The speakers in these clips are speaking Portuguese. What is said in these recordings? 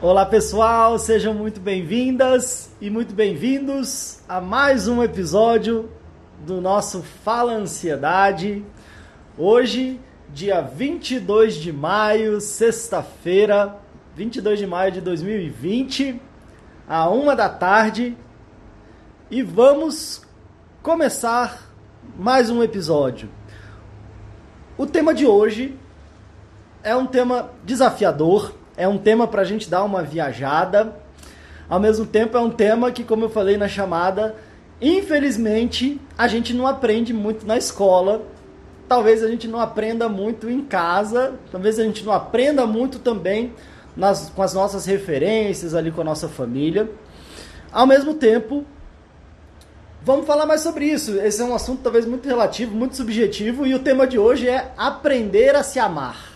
Olá pessoal, sejam muito bem-vindas e muito bem-vindos a mais um episódio do nosso Fala Ansiedade. Hoje, dia 22 de maio, sexta-feira, 22 de maio de 2020, a uma da tarde, e vamos começar mais um episódio. O tema de hoje é um tema desafiador, é um tema para a gente dar uma viajada. Ao mesmo tempo, é um tema que, como eu falei na chamada, infelizmente a gente não aprende muito na escola. Talvez a gente não aprenda muito em casa. Talvez a gente não aprenda muito também nas, com as nossas referências ali com a nossa família. Ao mesmo tempo, vamos falar mais sobre isso. Esse é um assunto talvez muito relativo, muito subjetivo. E o tema de hoje é aprender a se amar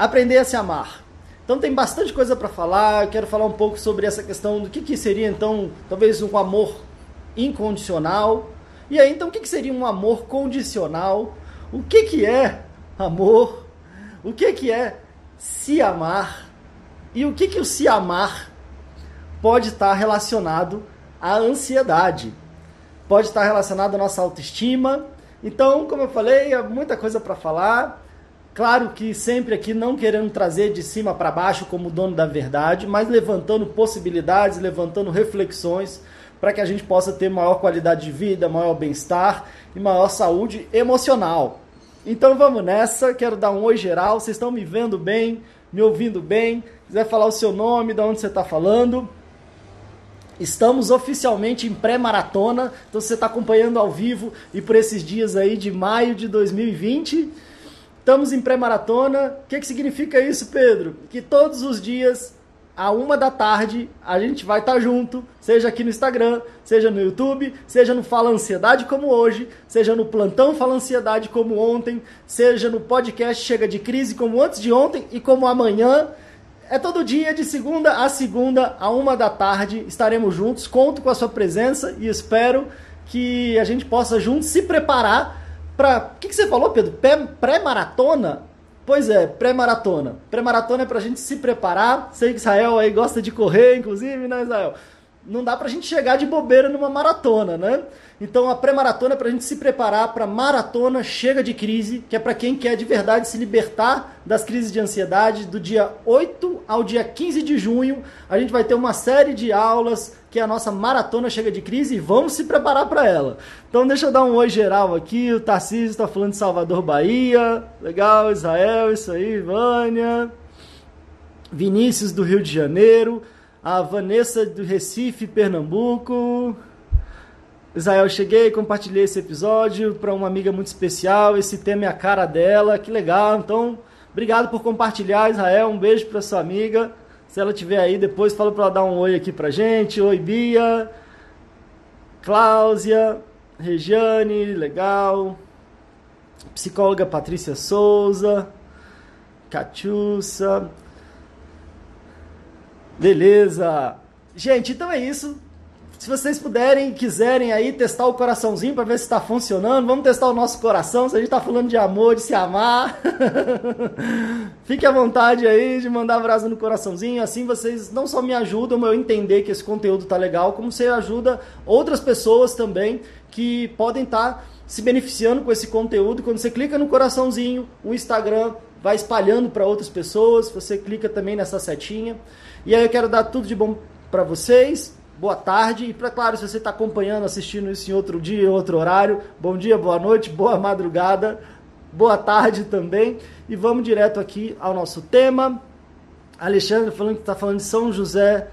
aprender a se amar. Então tem bastante coisa para falar. Eu quero falar um pouco sobre essa questão do que, que seria então talvez um amor incondicional. E aí então o que, que seria um amor condicional? O que, que é amor? O que, que é se amar? E o que, que o se amar pode estar relacionado à ansiedade? Pode estar relacionado à nossa autoestima. Então, como eu falei, há muita coisa para falar. Claro que sempre aqui não querendo trazer de cima para baixo como dono da verdade, mas levantando possibilidades, levantando reflexões para que a gente possa ter maior qualidade de vida, maior bem-estar e maior saúde emocional. Então vamos nessa, quero dar um oi geral, vocês estão me vendo bem, me ouvindo bem, quiser falar o seu nome, de onde você está falando. Estamos oficialmente em pré-maratona, então você está acompanhando ao vivo e por esses dias aí de maio de 2020. Estamos em pré-maratona. O que, que significa isso, Pedro? Que todos os dias, a uma da tarde, a gente vai estar tá junto, seja aqui no Instagram, seja no YouTube, seja no Fala Ansiedade como hoje, seja no Plantão Fala Ansiedade como ontem, seja no podcast Chega de Crise como antes de ontem e como amanhã. É todo dia, de segunda a segunda, a uma da tarde, estaremos juntos. Conto com a sua presença e espero que a gente possa juntos se preparar para. O que, que você falou, Pedro? Pré-maratona? Pois é, pré-maratona. Pré-maratona é pra gente se preparar. Sei que Israel aí gosta de correr, inclusive, né, Israel? Não dá pra gente chegar de bobeira numa maratona, né? Então a pré-maratona é para a gente se preparar para maratona chega de crise, que é para quem quer de verdade se libertar das crises de ansiedade. Do dia 8 ao dia 15 de junho, a gente vai ter uma série de aulas que é a nossa maratona chega de crise e vamos se preparar para ela. Então deixa eu dar um oi geral aqui. O Tarcísio está falando de Salvador, Bahia. Legal, Israel, isso aí, Vânia. Vinícius do Rio de Janeiro. A Vanessa do Recife, Pernambuco. Israel, cheguei, compartilhei esse episódio para uma amiga muito especial. Esse tema é a cara dela, que legal. Então, obrigado por compartilhar, Israel. Um beijo para sua amiga. Se ela estiver aí, depois fala para ela dar um oi aqui pra gente. Oi, Bia. Cláudia, Regiane, legal. Psicóloga Patrícia Souza. Catiussa. Beleza. Gente, então é isso. Se vocês puderem, quiserem aí testar o coraçãozinho para ver se está funcionando, vamos testar o nosso coração. Se a gente está falando de amor, de se amar, fique à vontade aí de mandar brasa no coraçãozinho. Assim vocês não só me ajudam a eu entender que esse conteúdo tá legal, como você ajuda outras pessoas também que podem estar tá se beneficiando com esse conteúdo. Quando você clica no coraçãozinho, o Instagram vai espalhando para outras pessoas. Você clica também nessa setinha. E aí eu quero dar tudo de bom para vocês. Boa tarde. E, pra, claro, se você está acompanhando, assistindo isso em outro dia, em outro horário, bom dia, boa noite, boa madrugada, boa tarde também. E vamos direto aqui ao nosso tema. Alexandre falando que está falando de São José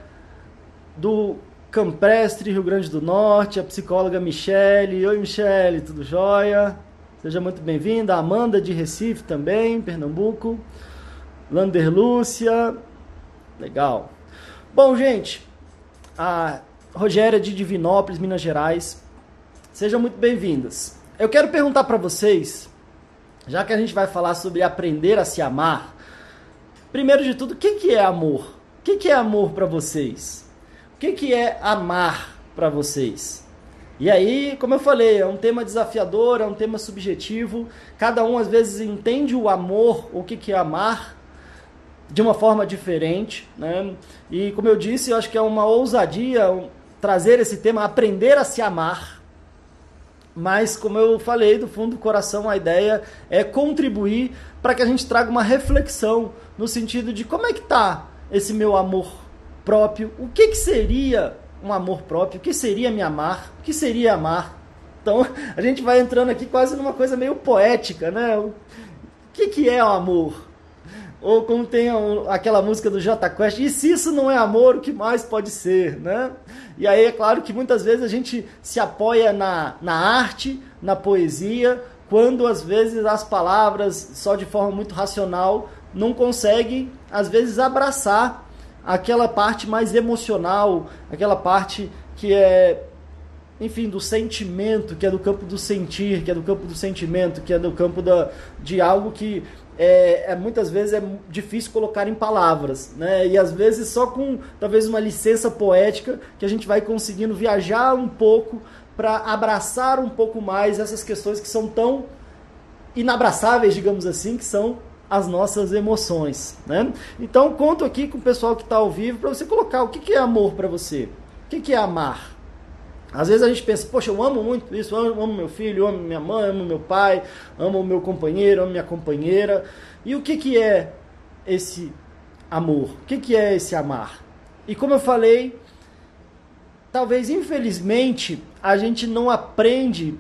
do Camprestre, Rio Grande do Norte, a psicóloga Michele. Oi, Michele, tudo jóia? Seja muito bem-vinda. Amanda de Recife também, Pernambuco. Lander Lúcia. Legal. Bom, gente, a Rogéria de Divinópolis, Minas Gerais. Sejam muito bem-vindas. Eu quero perguntar para vocês, já que a gente vai falar sobre aprender a se amar, primeiro de tudo, o que, que é amor? O que, que é amor para vocês? O que, que é amar para vocês? E aí, como eu falei, é um tema desafiador, é um tema subjetivo. Cada um às vezes entende o amor, o que, que é amar, de uma forma diferente. Né? E como eu disse, eu acho que é uma ousadia trazer esse tema, aprender a se amar. Mas, como eu falei, do fundo do coração, a ideia é contribuir para que a gente traga uma reflexão no sentido de como é que está esse meu amor próprio, o que, que seria um amor próprio, o que seria me amar, o que seria amar. Então a gente vai entrando aqui quase numa coisa meio poética, né? O que, que é o amor? Ou como tem aquela música do J Quest, e se isso não é amor, o que mais pode ser, né? E aí é claro que muitas vezes a gente se apoia na, na arte, na poesia, quando às vezes as palavras, só de forma muito racional, não conseguem, às vezes, abraçar aquela parte mais emocional, aquela parte que é, enfim, do sentimento, que é do campo do sentir, que é do campo do sentimento, que é do campo da, de algo que é, é, muitas vezes é difícil colocar em palavras, né? E às vezes só com talvez uma licença poética que a gente vai conseguindo viajar um pouco para abraçar um pouco mais essas questões que são tão inabraçáveis, digamos assim, que são as nossas emoções. Né? Então, conto aqui com o pessoal que está ao vivo para você colocar o que, que é amor para você. O que, que é amar? Às vezes a gente pensa, poxa, eu amo muito isso, eu amo meu filho, eu amo minha mãe, amo meu pai, amo meu companheiro, amo minha companheira. E o que, que é esse amor? O que, que é esse amar? E como eu falei, talvez infelizmente a gente não aprende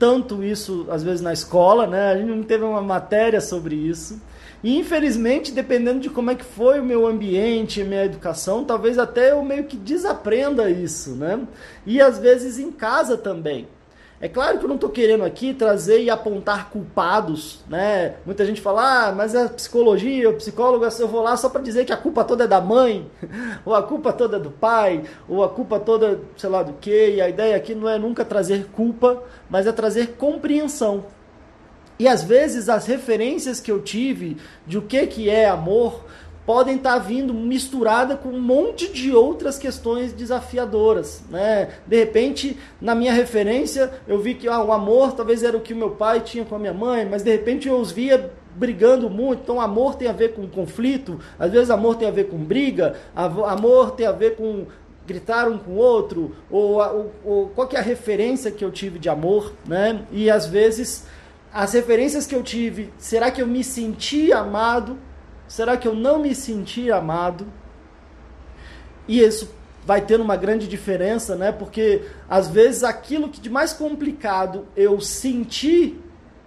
tanto isso, às vezes, na escola, né? A gente não teve uma matéria sobre isso. E, infelizmente, dependendo de como é que foi o meu ambiente, minha educação, talvez até eu meio que desaprenda isso, né? E, às vezes, em casa também. É claro que eu não estou querendo aqui trazer e apontar culpados, né? Muita gente fala, ah, mas a psicologia, o psicólogo, eu vou lá só para dizer que a culpa toda é da mãe, ou a culpa toda é do pai, ou a culpa toda, sei lá do que. E a ideia aqui não é nunca trazer culpa, mas é trazer compreensão. E às vezes as referências que eu tive de o que, que é amor podem estar tá vindo misturada com um monte de outras questões desafiadoras, né? De repente, na minha referência, eu vi que ah, o amor talvez era o que o meu pai tinha com a minha mãe, mas de repente eu os via brigando muito. Então, amor tem a ver com conflito, às vezes amor tem a ver com briga, amor tem a ver com gritar um com o outro, ou, ou, ou qual é a referência que eu tive de amor, né? E às vezes as referências que eu tive, será que eu me senti amado Será que eu não me senti amado? E isso vai tendo uma grande diferença, né? Porque às vezes aquilo que de mais complicado eu senti,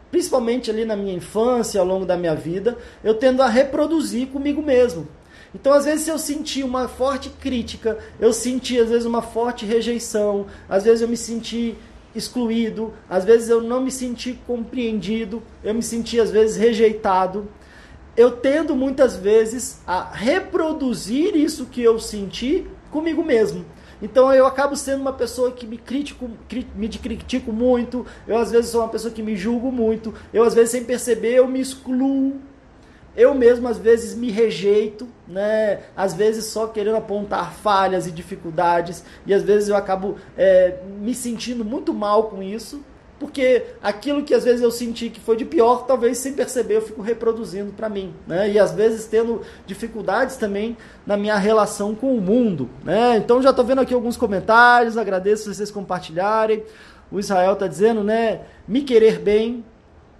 principalmente ali na minha infância, ao longo da minha vida, eu tendo a reproduzir comigo mesmo. Então, às vezes, eu senti uma forte crítica, eu senti, às vezes, uma forte rejeição, às vezes, eu me senti excluído, às vezes, eu não me senti compreendido, eu me senti, às vezes, rejeitado eu tendo muitas vezes a reproduzir isso que eu senti comigo mesmo. Então eu acabo sendo uma pessoa que me critico, me critico muito, eu às vezes sou uma pessoa que me julgo muito, eu às vezes sem perceber eu me excluo, eu mesmo às vezes me rejeito, né? Às vezes só querendo apontar falhas e dificuldades, e às vezes eu acabo é, me sentindo muito mal com isso, porque aquilo que às vezes eu senti que foi de pior, talvez sem perceber eu fico reproduzindo para mim, né? E às vezes tendo dificuldades também na minha relação com o mundo, né? Então já estou vendo aqui alguns comentários, agradeço vocês compartilharem. O Israel está dizendo, né? Me querer bem,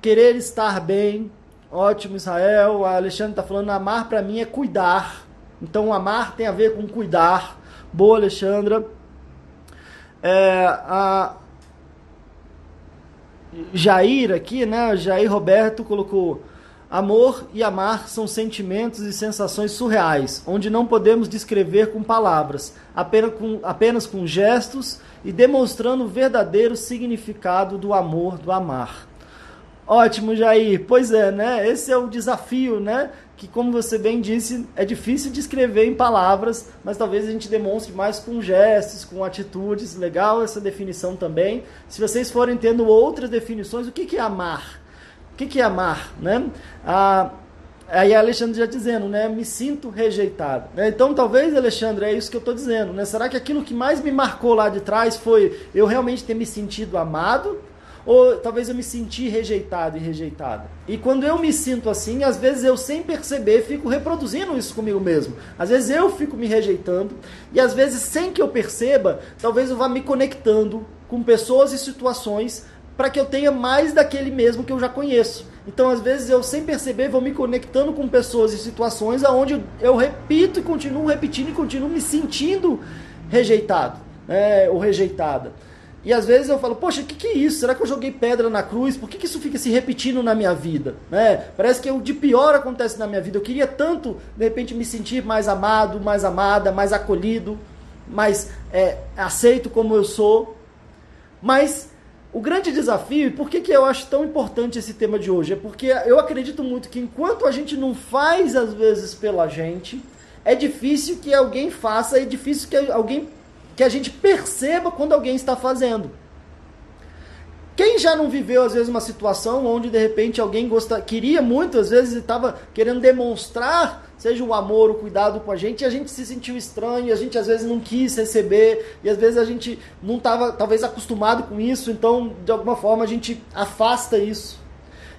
querer estar bem, Ótimo, Israel. A Alexandre está falando: amar para mim é cuidar. Então, amar tem a ver com cuidar. Boa, Alexandra. É, a Jair aqui, né? Jair Roberto colocou: amor e amar são sentimentos e sensações surreais, onde não podemos descrever com palavras, apenas com, apenas com gestos e demonstrando o verdadeiro significado do amor, do amar. Ótimo, Jair. Pois é, né? Esse é o desafio, né? Que, como você bem disse, é difícil de escrever em palavras, mas talvez a gente demonstre mais com gestos, com atitudes. Legal essa definição também. Se vocês forem tendo outras definições, o que, que é amar? O que, que é amar, né? Ah, aí a Alexandre já dizendo, né? Me sinto rejeitado. Né? Então, talvez, Alexandre, é isso que eu estou dizendo, né? Será que aquilo que mais me marcou lá de trás foi eu realmente ter me sentido amado? Ou talvez eu me senti rejeitado e rejeitada. E quando eu me sinto assim, às vezes eu sem perceber fico reproduzindo isso comigo mesmo. Às vezes eu fico me rejeitando e às vezes sem que eu perceba, talvez eu vá me conectando com pessoas e situações para que eu tenha mais daquele mesmo que eu já conheço. Então, às vezes eu sem perceber vou me conectando com pessoas e situações aonde eu repito e continuo repetindo e continuo me sentindo rejeitado, né, ou rejeitada. E às vezes eu falo, poxa, o que, que é isso? Será que eu joguei pedra na cruz? Por que, que isso fica se repetindo na minha vida? Né? Parece que o de pior acontece na minha vida. Eu queria tanto, de repente, me sentir mais amado, mais amada, mais acolhido, mais é, aceito como eu sou. Mas o grande desafio, e por que, que eu acho tão importante esse tema de hoje? É porque eu acredito muito que enquanto a gente não faz, às vezes, pela gente, é difícil que alguém faça, é difícil que alguém que a gente perceba quando alguém está fazendo. Quem já não viveu, às vezes, uma situação onde, de repente, alguém gosta, queria muito, às vezes, estava querendo demonstrar, seja o amor, o cuidado com a gente, e a gente se sentiu estranho, a gente, às vezes, não quis receber, e às vezes a gente não estava, talvez, acostumado com isso, então, de alguma forma, a gente afasta isso.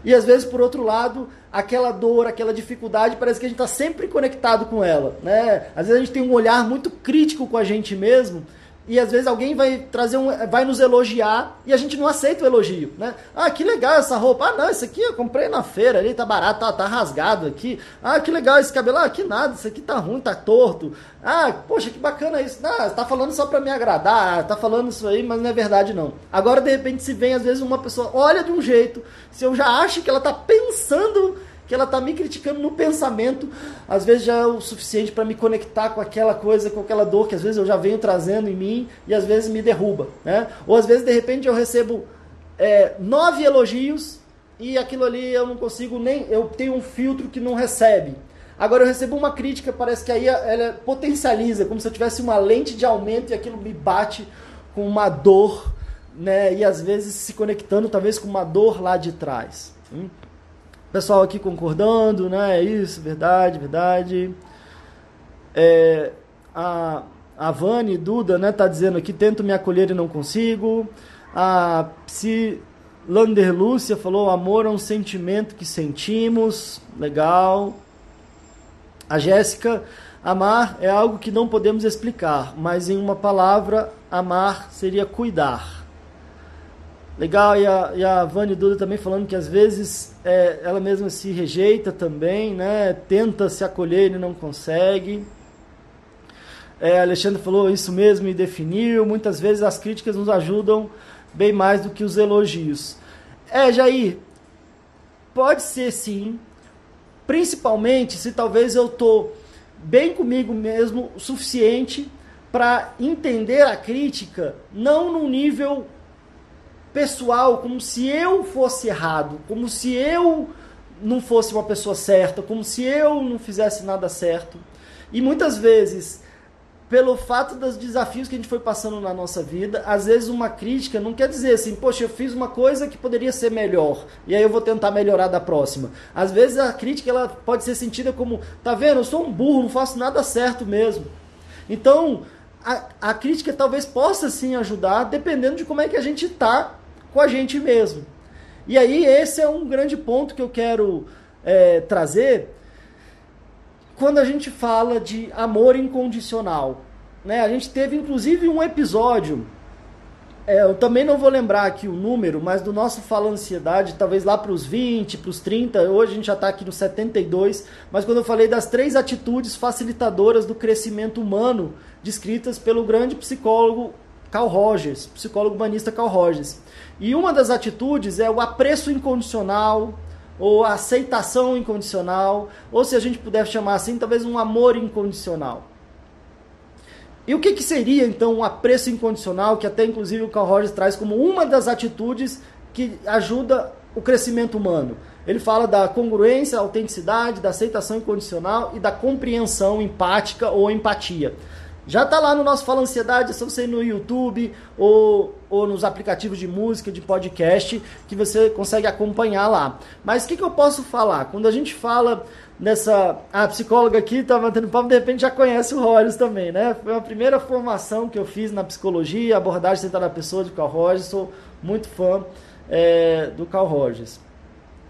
E, às vezes, por outro lado, aquela dor, aquela dificuldade, parece que a gente está sempre conectado com ela. Né? Às vezes a gente tem um olhar muito crítico com a gente mesmo, e às vezes alguém vai trazer um, vai nos elogiar e a gente não aceita o elogio, né? Ah, que legal essa roupa. Ah, não, isso aqui eu comprei na feira, ali tá barato, tá, tá rasgado aqui. Ah, que legal esse cabelo. Ah, que nada, isso aqui tá ruim, tá torto. Ah, poxa, que bacana isso. Ah, tá falando só para me agradar, ah, tá falando isso aí, mas não é verdade não. Agora de repente se vem às vezes uma pessoa olha de um jeito, se eu já acho que ela tá pensando que ela está me criticando no pensamento, às vezes já é o suficiente para me conectar com aquela coisa, com aquela dor que às vezes eu já venho trazendo em mim e às vezes me derruba, né? Ou às vezes de repente eu recebo é, nove elogios e aquilo ali eu não consigo nem, eu tenho um filtro que não recebe. Agora eu recebo uma crítica, parece que aí ela potencializa, como se eu tivesse uma lente de aumento e aquilo me bate com uma dor, né? E às vezes se conectando talvez com uma dor lá de trás. Hum? Pessoal aqui concordando, né? É isso, verdade, verdade. É, a, a Vani Duda, né, tá dizendo aqui, tento me acolher e não consigo. A Psi Lander Lúcia falou, amor é um sentimento que sentimos. Legal. A Jéssica, amar é algo que não podemos explicar, mas em uma palavra, amar seria cuidar. Legal, e a, e a Vani Duda também falando que às vezes é, ela mesma se rejeita também, né? Tenta se acolher e não consegue. É, Alexandre falou isso mesmo e definiu. Muitas vezes as críticas nos ajudam bem mais do que os elogios. É, Jair, pode ser sim, principalmente se talvez eu tô bem comigo mesmo o suficiente para entender a crítica, não num nível pessoal, como se eu fosse errado, como se eu não fosse uma pessoa certa, como se eu não fizesse nada certo. E muitas vezes, pelo fato dos desafios que a gente foi passando na nossa vida, às vezes uma crítica não quer dizer assim, poxa, eu fiz uma coisa que poderia ser melhor, e aí eu vou tentar melhorar da próxima. Às vezes a crítica ela pode ser sentida como, tá vendo, eu sou um burro, não faço nada certo mesmo. Então, a, a crítica talvez possa sim ajudar, dependendo de como é que a gente está com a gente mesmo. E aí, esse é um grande ponto que eu quero é, trazer quando a gente fala de amor incondicional. Né? A gente teve inclusive um episódio é, eu também não vou lembrar aqui o número, mas do nosso Fala Ansiedade, talvez lá para os 20, para os 30, hoje a gente já está aqui no 72, mas quando eu falei das três atitudes facilitadoras do crescimento humano, descritas pelo grande psicólogo Carl Rogers, psicólogo humanista Carl Rogers. E uma das atitudes é o apreço incondicional, ou a aceitação incondicional, ou se a gente puder chamar assim, talvez um amor incondicional. E o que, que seria então um apreço incondicional, que até inclusive o Carl Rogers traz como uma das atitudes que ajuda o crescimento humano? Ele fala da congruência, autenticidade, da aceitação incondicional e da compreensão empática ou empatia. Já está lá no nosso Fala Ansiedade, é só você ir no YouTube ou, ou nos aplicativos de música, de podcast, que você consegue acompanhar lá. Mas o que, que eu posso falar? Quando a gente fala nessa. A psicóloga aqui estava tendo papo, de repente já conhece o Rogers também, né? Foi a primeira formação que eu fiz na psicologia, abordagem centrada na pessoa de Carl Rogers, sou muito fã é, do Carl Rogers.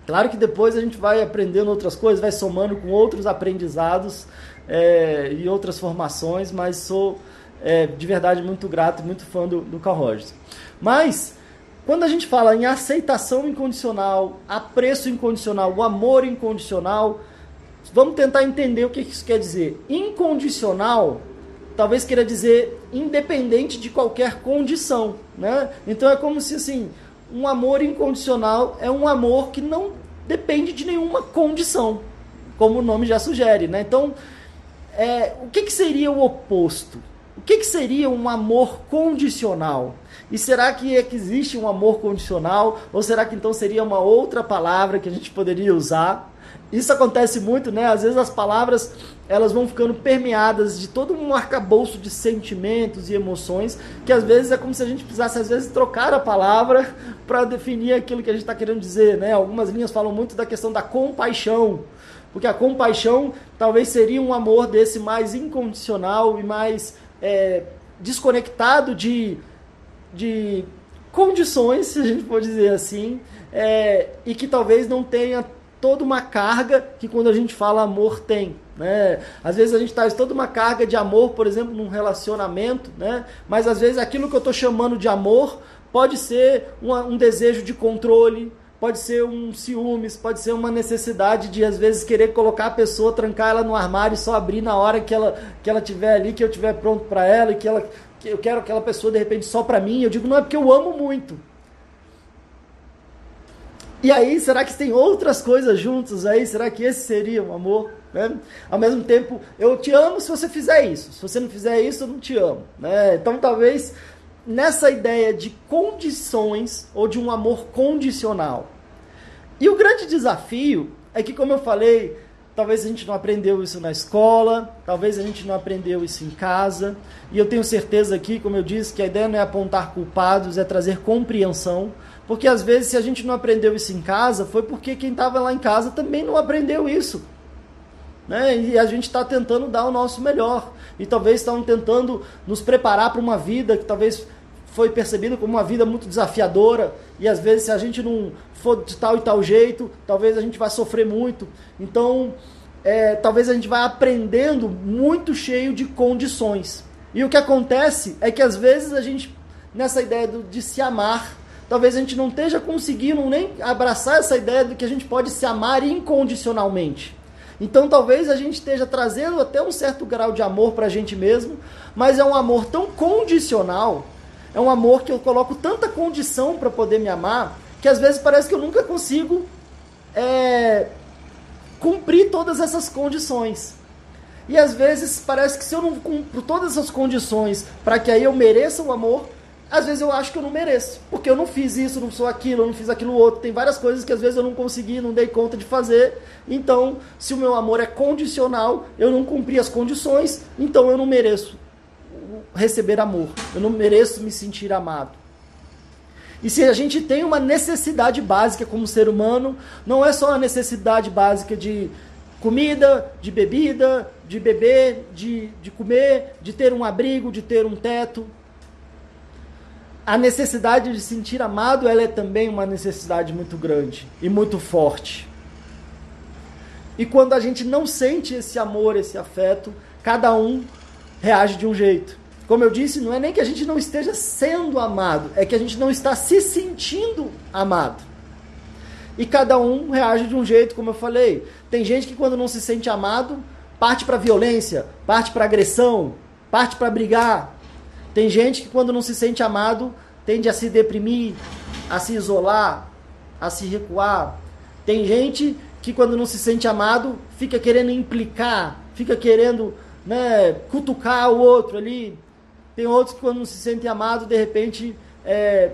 Claro que depois a gente vai aprendendo outras coisas, vai somando com outros aprendizados é, e outras formações, mas sou é, de verdade muito grato muito fã do, do Carl Rogers. Mas quando a gente fala em aceitação incondicional, apreço incondicional, o amor incondicional, Vamos tentar entender o que isso quer dizer. Incondicional talvez queira dizer independente de qualquer condição, né? Então é como se assim, um amor incondicional é um amor que não depende de nenhuma condição, como o nome já sugere, né? Então, é, o que, que seria o oposto? O que, que seria um amor condicional? E será que, é que existe um amor condicional? Ou será que então seria uma outra palavra que a gente poderia usar? Isso acontece muito, né? Às vezes as palavras elas vão ficando permeadas de todo um arcabouço de sentimentos e emoções, que às vezes é como se a gente precisasse às vezes trocar a palavra para definir aquilo que a gente está querendo dizer, né? Algumas linhas falam muito da questão da compaixão, porque a compaixão talvez seria um amor desse mais incondicional e mais é, desconectado de, de condições, se a gente pode dizer assim, é, e que talvez não tenha toda uma carga que quando a gente fala amor tem. Né? Às vezes a gente traz toda uma carga de amor, por exemplo, num relacionamento, né? mas às vezes aquilo que eu estou chamando de amor pode ser um, um desejo de controle, pode ser um ciúmes, pode ser uma necessidade de às vezes querer colocar a pessoa, trancar ela no armário e só abrir na hora que ela que ela tiver ali, que eu tiver pronto para ela e que ela que eu quero aquela pessoa de repente só para mim. Eu digo não é porque eu amo muito, e aí, será que tem outras coisas juntos aí? Será que esse seria um amor? Né? Ao mesmo tempo, eu te amo se você fizer isso. Se você não fizer isso, eu não te amo. Né? Então, talvez nessa ideia de condições ou de um amor condicional. E o grande desafio é que, como eu falei, talvez a gente não aprendeu isso na escola, talvez a gente não aprendeu isso em casa. E eu tenho certeza aqui, como eu disse, que a ideia não é apontar culpados, é trazer compreensão. Porque às vezes, se a gente não aprendeu isso em casa, foi porque quem estava lá em casa também não aprendeu isso. Né? E a gente está tentando dar o nosso melhor. E talvez estão tentando nos preparar para uma vida que talvez foi percebida como uma vida muito desafiadora. E às vezes, se a gente não for de tal e tal jeito, talvez a gente vai sofrer muito. Então, é, talvez a gente vai aprendendo muito cheio de condições. E o que acontece é que às vezes a gente, nessa ideia do, de se amar, talvez a gente não esteja conseguindo nem abraçar essa ideia de que a gente pode se amar incondicionalmente. Então talvez a gente esteja trazendo até um certo grau de amor para a gente mesmo, mas é um amor tão condicional, é um amor que eu coloco tanta condição para poder me amar, que às vezes parece que eu nunca consigo é, cumprir todas essas condições. E às vezes parece que se eu não cumpro todas essas condições para que aí eu mereça o amor, às vezes eu acho que eu não mereço, porque eu não fiz isso, não sou aquilo, eu não fiz aquilo outro. Tem várias coisas que às vezes eu não consegui, não dei conta de fazer. Então, se o meu amor é condicional, eu não cumpri as condições, então eu não mereço receber amor. Eu não mereço me sentir amado. E se a gente tem uma necessidade básica como ser humano, não é só a necessidade básica de comida, de bebida, de beber, de, de comer, de ter um abrigo, de ter um teto a necessidade de sentir amado, ela é também uma necessidade muito grande e muito forte. E quando a gente não sente esse amor, esse afeto, cada um reage de um jeito. Como eu disse, não é nem que a gente não esteja sendo amado, é que a gente não está se sentindo amado. E cada um reage de um jeito, como eu falei. Tem gente que quando não se sente amado, parte para violência, parte para agressão, parte para brigar. Tem gente que quando não se sente amado, tende a se deprimir, a se isolar, a se recuar. Tem gente que quando não se sente amado, fica querendo implicar, fica querendo né, cutucar o outro ali. Tem outros que quando não se sentem amados, de repente, é,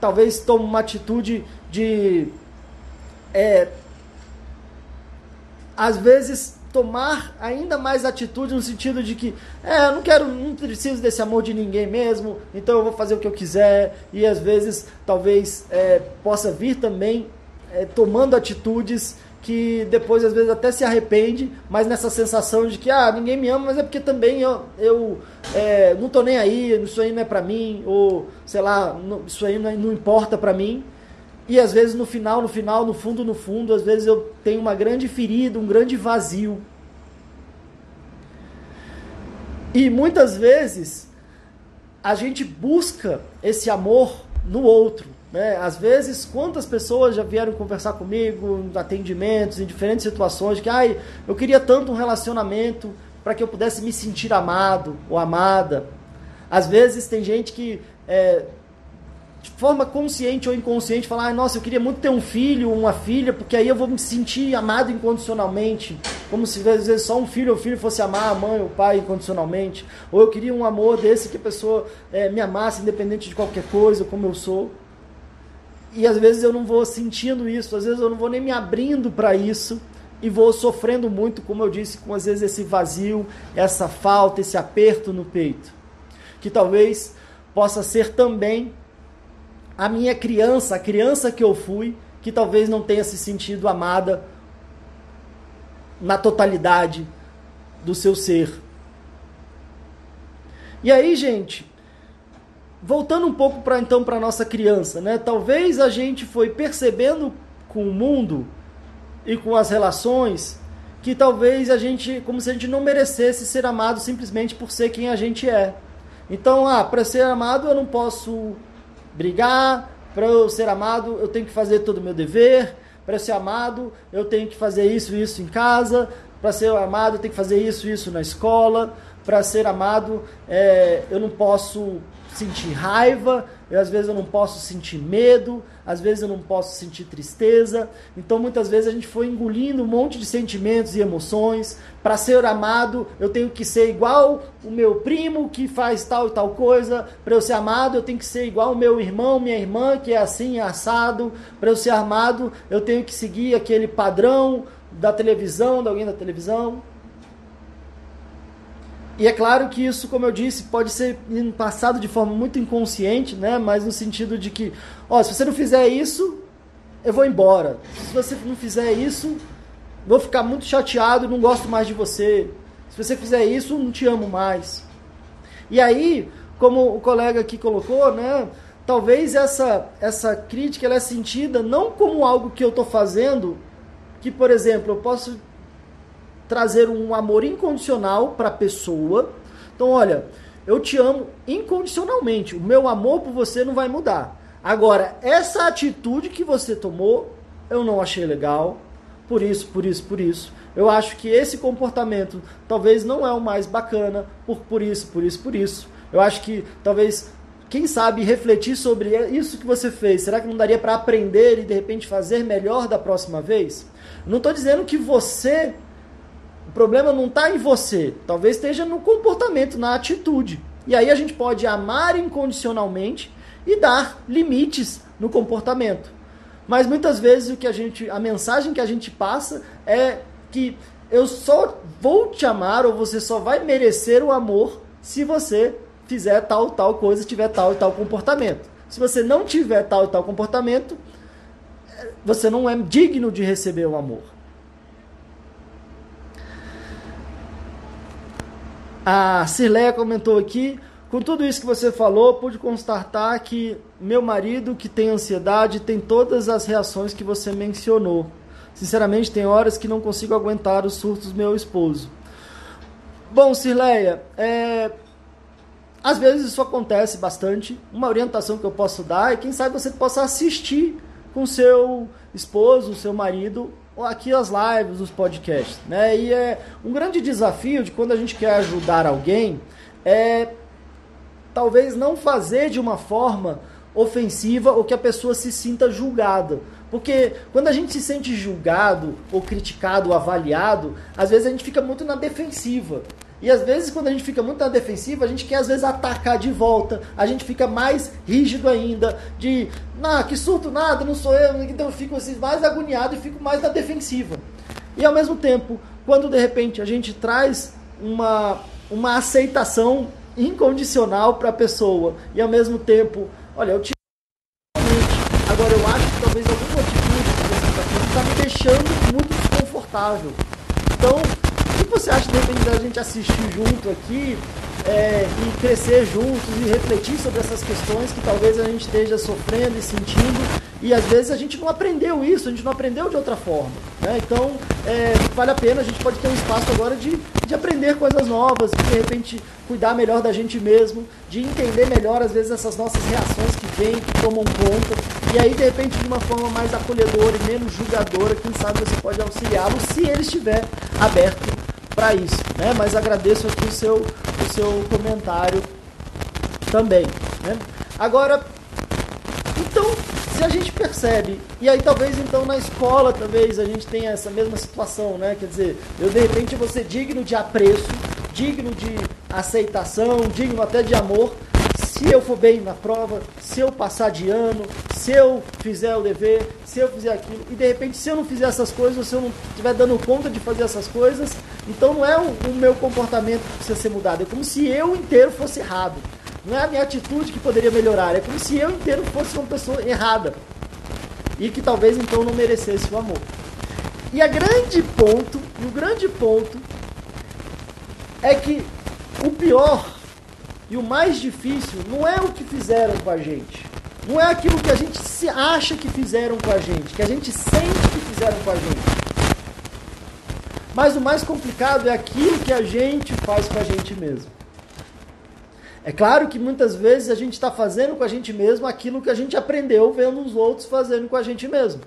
talvez tomam uma atitude de é, às vezes tomar ainda mais atitude no sentido de que é, eu não quero, não preciso desse amor de ninguém mesmo, então eu vou fazer o que eu quiser e às vezes talvez é, possa vir também é, tomando atitudes que depois às vezes até se arrepende, mas nessa sensação de que ah, ninguém me ama, mas é porque também eu, eu é, não tô nem aí, isso aí não é pra mim, ou sei lá, não, isso aí não, não importa pra mim. E às vezes no final, no final, no fundo, no fundo, às vezes eu tenho uma grande ferida, um grande vazio. E muitas vezes a gente busca esse amor no outro. Né? Às vezes, quantas pessoas já vieram conversar comigo atendimentos, em diferentes situações, que ai, eu queria tanto um relacionamento para que eu pudesse me sentir amado ou amada. Às vezes tem gente que é, de forma consciente ou inconsciente, falar, ah, nossa, eu queria muito ter um filho, uma filha, porque aí eu vou me sentir amado incondicionalmente. Como se às vezes só um filho ou filho fosse amar a mãe ou o pai incondicionalmente. Ou eu queria um amor desse que a pessoa é, me amasse independente de qualquer coisa, como eu sou. E às vezes eu não vou sentindo isso, às vezes eu não vou nem me abrindo para isso e vou sofrendo muito, como eu disse, com às vezes esse vazio, essa falta, esse aperto no peito. Que talvez possa ser também a minha criança, a criança que eu fui, que talvez não tenha se sentido amada na totalidade do seu ser. E aí, gente, voltando um pouco para então para nossa criança, né? Talvez a gente foi percebendo com o mundo e com as relações que talvez a gente, como se a gente não merecesse ser amado simplesmente por ser quem a gente é. Então, ah, para ser amado eu não posso brigar, para eu ser amado, eu tenho que fazer todo o meu dever, para ser amado, eu tenho que fazer isso e isso em casa, para ser amado, eu tenho que fazer isso e isso na escola, para ser amado, é, eu não posso sentir raiva, eu, às vezes eu não posso sentir medo, às vezes eu não posso sentir tristeza. Então muitas vezes a gente foi engolindo um monte de sentimentos e emoções. Para ser amado, eu tenho que ser igual o meu primo que faz tal e tal coisa. Para eu ser amado, eu tenho que ser igual o meu irmão, minha irmã que é assim, é assado. Para eu ser amado, eu tenho que seguir aquele padrão da televisão, de alguém da televisão. E é claro que isso, como eu disse, pode ser passado de forma muito inconsciente, né? Mas no sentido de que, ó, se você não fizer isso, eu vou embora. Se você não fizer isso, vou ficar muito chateado, não gosto mais de você. Se você fizer isso, não te amo mais. E aí, como o colega aqui colocou, né? Talvez essa essa crítica ela é sentida não como algo que eu estou fazendo, que por exemplo eu posso trazer um amor incondicional para a pessoa. Então, olha, eu te amo incondicionalmente. O meu amor por você não vai mudar. Agora, essa atitude que você tomou, eu não achei legal. Por isso, por isso, por isso. Eu acho que esse comportamento talvez não é o mais bacana, por, por isso, por isso, por isso. Eu acho que talvez, quem sabe, refletir sobre isso que você fez. Será que não daria para aprender e de repente fazer melhor da próxima vez? Não estou dizendo que você problema não está em você, talvez esteja no comportamento, na atitude. E aí a gente pode amar incondicionalmente e dar limites no comportamento. Mas muitas vezes o que a gente, a mensagem que a gente passa é que eu só vou te amar ou você só vai merecer o amor se você fizer tal tal coisa, tiver tal e tal comportamento. Se você não tiver tal e tal comportamento, você não é digno de receber o amor. A Cirleia comentou aqui, com tudo isso que você falou, pude constatar que meu marido, que tem ansiedade, tem todas as reações que você mencionou. Sinceramente, tem horas que não consigo aguentar os surtos do meu esposo. Bom, Cirleia, é... às vezes isso acontece bastante. Uma orientação que eu posso dar é quem sabe você possa assistir com seu esposo, seu marido, aqui as lives, os podcasts, né? E é um grande desafio de quando a gente quer ajudar alguém é talvez não fazer de uma forma ofensiva ou que a pessoa se sinta julgada. Porque quando a gente se sente julgado, ou criticado, ou avaliado, às vezes a gente fica muito na defensiva. E às vezes, quando a gente fica muito na defensiva, a gente quer às vezes atacar de volta, a gente fica mais rígido ainda, de, nah, que surto nada, não sou eu, então eu fico assim, mais agoniado e fico mais na defensiva. E ao mesmo tempo, quando de repente a gente traz uma, uma aceitação incondicional para a pessoa, e ao mesmo tempo, olha, eu te agora eu acho que talvez atitude que você está está me deixando muito desconfortável. Então, que você acha de repente da gente assistir junto aqui é, e crescer juntos e refletir sobre essas questões que talvez a gente esteja sofrendo e sentindo e às vezes a gente não aprendeu isso, a gente não aprendeu de outra forma. Né? Então é, vale a pena, a gente pode ter um espaço agora de, de aprender coisas novas, de, de repente cuidar melhor da gente mesmo, de entender melhor às vezes essas nossas reações que vêm, que tomam conta, e aí de repente de uma forma mais acolhedora e menos julgadora, quem sabe você pode auxiliá-lo se ele estiver aberto para isso, né? Mas agradeço aqui o seu, o seu comentário também, né? Agora, então, se a gente percebe, e aí talvez então na escola talvez a gente tenha essa mesma situação, né? Quer dizer, eu de repente vou ser digno de apreço, digno de aceitação, digno até de amor, se eu for bem na prova, se eu passar de ano, se eu fizer o dever, se eu fizer aquilo, e de repente se eu não fizer essas coisas, se eu não estiver dando conta de fazer essas coisas, então não é o, o meu comportamento que precisa ser mudado, é como se eu inteiro fosse errado. Não é a minha atitude que poderia melhorar, é como se eu inteiro fosse uma pessoa errada. E que talvez então não merecesse o amor. E a grande ponto, e o grande ponto é que o pior e o mais difícil não é o que fizeram com a gente. Não é aquilo que a gente se acha que fizeram com a gente, que a gente sente que fizeram com a gente. Mas o mais complicado é aquilo que a gente faz com a gente mesmo. É claro que muitas vezes a gente está fazendo com a gente mesmo aquilo que a gente aprendeu vendo os outros fazendo com a gente mesmo.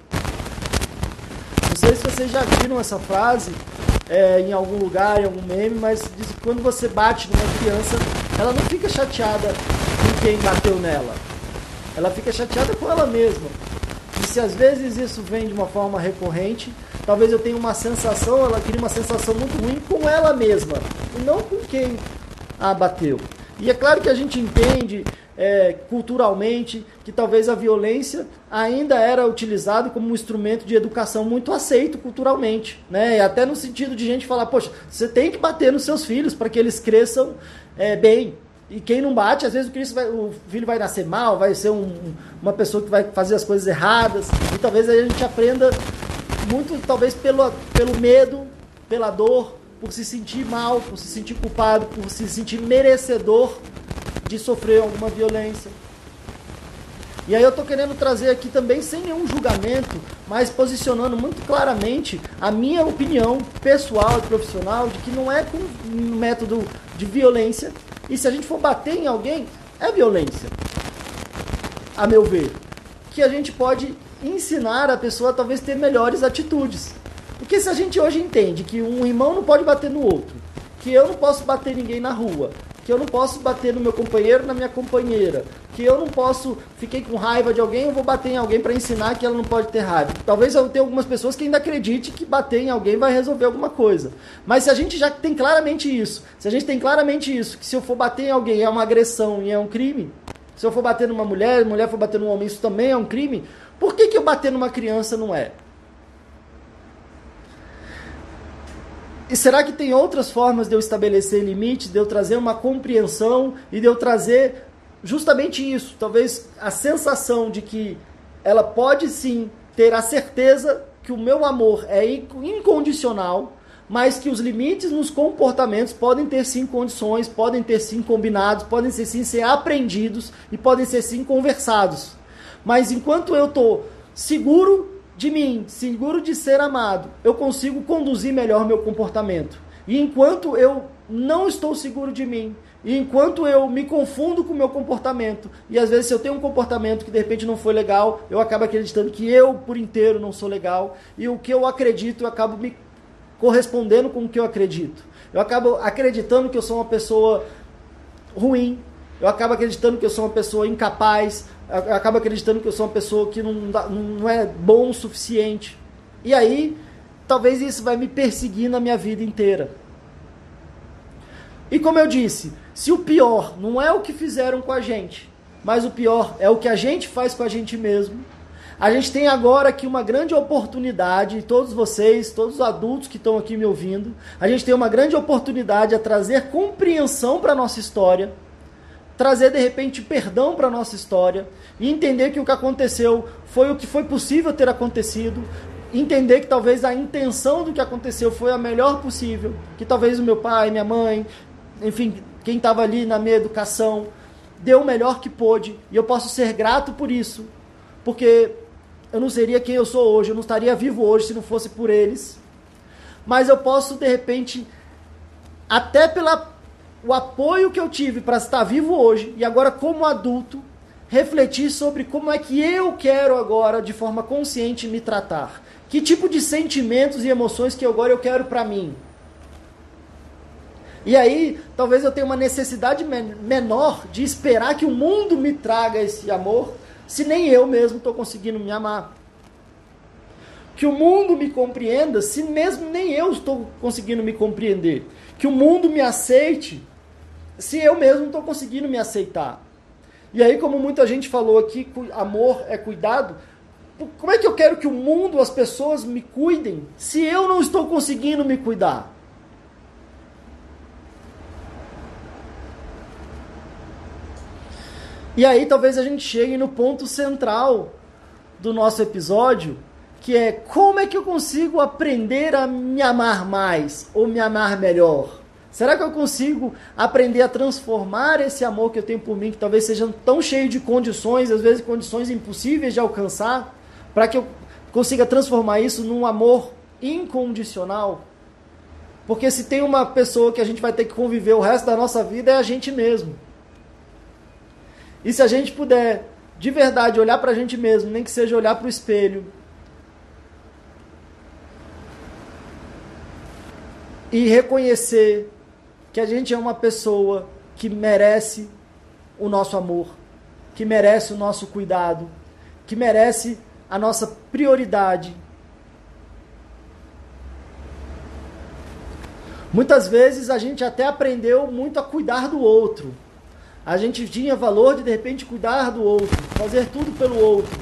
Não sei se vocês já viram essa frase é, em algum lugar, em algum meme, mas diz que quando você bate numa criança, ela não fica chateada com quem bateu nela. Ela fica chateada com ela mesma. E se às vezes isso vem de uma forma recorrente, talvez eu tenha uma sensação, ela cria uma sensação muito ruim com ela mesma, e não com quem a bateu. E é claro que a gente entende é, culturalmente que talvez a violência ainda era utilizada como um instrumento de educação muito aceito culturalmente, né? E até no sentido de gente falar, poxa, você tem que bater nos seus filhos para que eles cresçam é, bem. E quem não bate, às vezes o, vai, o filho vai nascer mal, vai ser um, uma pessoa que vai fazer as coisas erradas. E talvez a gente aprenda muito, talvez pelo, pelo medo, pela dor, por se sentir mal, por se sentir culpado, por se sentir merecedor de sofrer alguma violência. E aí eu estou querendo trazer aqui também, sem nenhum julgamento, mas posicionando muito claramente a minha opinião pessoal e profissional de que não é com um método de violência. E se a gente for bater em alguém, é violência. A meu ver. Que a gente pode ensinar a pessoa a talvez ter melhores atitudes. Porque se a gente hoje entende que um irmão não pode bater no outro, que eu não posso bater ninguém na rua, que eu não posso bater no meu companheiro, na minha companheira, que eu não posso, fiquei com raiva de alguém, eu vou bater em alguém para ensinar que ela não pode ter raiva. Talvez eu tenha algumas pessoas que ainda acredite que bater em alguém vai resolver alguma coisa. Mas se a gente já tem claramente isso, se a gente tem claramente isso, que se eu for bater em alguém é uma agressão e é um crime, se eu for bater numa mulher, mulher for bater num homem, isso também é um crime, por que, que eu bater numa criança não é? E será que tem outras formas de eu estabelecer limites, de eu trazer uma compreensão e de eu trazer justamente isso? Talvez a sensação de que ela pode sim ter a certeza que o meu amor é incondicional, mas que os limites nos comportamentos podem ter sim condições, podem ter sim combinados, podem ser sim ser aprendidos e podem ser sim conversados. Mas enquanto eu estou seguro de mim, seguro de ser amado, eu consigo conduzir melhor meu comportamento. E enquanto eu não estou seguro de mim, E enquanto eu me confundo com o meu comportamento, e às vezes se eu tenho um comportamento que de repente não foi legal, eu acabo acreditando que eu por inteiro não sou legal, e o que eu acredito eu acabo me correspondendo com o que eu acredito. Eu acabo acreditando que eu sou uma pessoa ruim, eu acabo acreditando que eu sou uma pessoa incapaz, eu acabo acreditando que eu sou uma pessoa que não, não é bom o suficiente. E aí, talvez isso vai me perseguir na minha vida inteira. E como eu disse, se o pior não é o que fizeram com a gente, mas o pior é o que a gente faz com a gente mesmo, a gente tem agora aqui uma grande oportunidade, todos vocês, todos os adultos que estão aqui me ouvindo, a gente tem uma grande oportunidade a trazer compreensão para a nossa história, trazer de repente perdão para a nossa história e entender que o que aconteceu foi o que foi possível ter acontecido, entender que talvez a intenção do que aconteceu foi a melhor possível, que talvez o meu pai, minha mãe, enfim, quem estava ali na minha educação, deu o melhor que pôde, e eu posso ser grato por isso, porque eu não seria quem eu sou hoje, eu não estaria vivo hoje se não fosse por eles. Mas eu posso, de repente, até pelo o apoio que eu tive para estar vivo hoje, e agora como adulto, refletir sobre como é que eu quero agora, de forma consciente, me tratar. Que tipo de sentimentos e emoções que agora eu quero para mim. E aí, talvez eu tenha uma necessidade menor de esperar que o mundo me traga esse amor, se nem eu mesmo estou conseguindo me amar. Que o mundo me compreenda, se mesmo nem eu estou conseguindo me compreender. Que o mundo me aceite, se eu mesmo estou conseguindo me aceitar. E aí, como muita gente falou aqui, amor é cuidado. Como é que eu quero que o mundo, as pessoas me cuidem, se eu não estou conseguindo me cuidar? E aí talvez a gente chegue no ponto central do nosso episódio, que é como é que eu consigo aprender a me amar mais ou me amar melhor? Será que eu consigo aprender a transformar esse amor que eu tenho por mim, que talvez seja tão cheio de condições, às vezes condições impossíveis de alcançar, para que eu consiga transformar isso num amor incondicional? Porque se tem uma pessoa que a gente vai ter que conviver o resto da nossa vida é a gente mesmo. E se a gente puder, de verdade, olhar para a gente mesmo, nem que seja olhar para o espelho, e reconhecer que a gente é uma pessoa que merece o nosso amor, que merece o nosso cuidado, que merece a nossa prioridade. Muitas vezes a gente até aprendeu muito a cuidar do outro, a gente tinha valor de de repente cuidar do outro, fazer tudo pelo outro.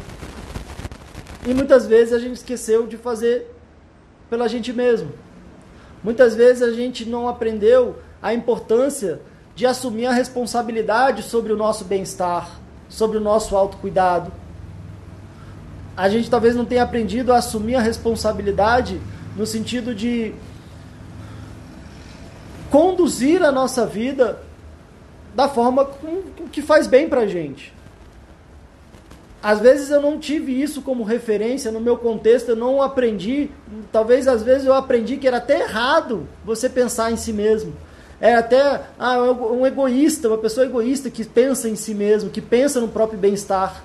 E muitas vezes a gente esqueceu de fazer pela gente mesmo. Muitas vezes a gente não aprendeu a importância de assumir a responsabilidade sobre o nosso bem-estar, sobre o nosso autocuidado. A gente talvez não tenha aprendido a assumir a responsabilidade no sentido de conduzir a nossa vida da forma que faz bem pra gente. Às vezes eu não tive isso como referência no meu contexto, eu não aprendi, talvez às vezes eu aprendi que era até errado você pensar em si mesmo. É até ah, um egoísta, uma pessoa egoísta que pensa em si mesmo, que pensa no próprio bem-estar.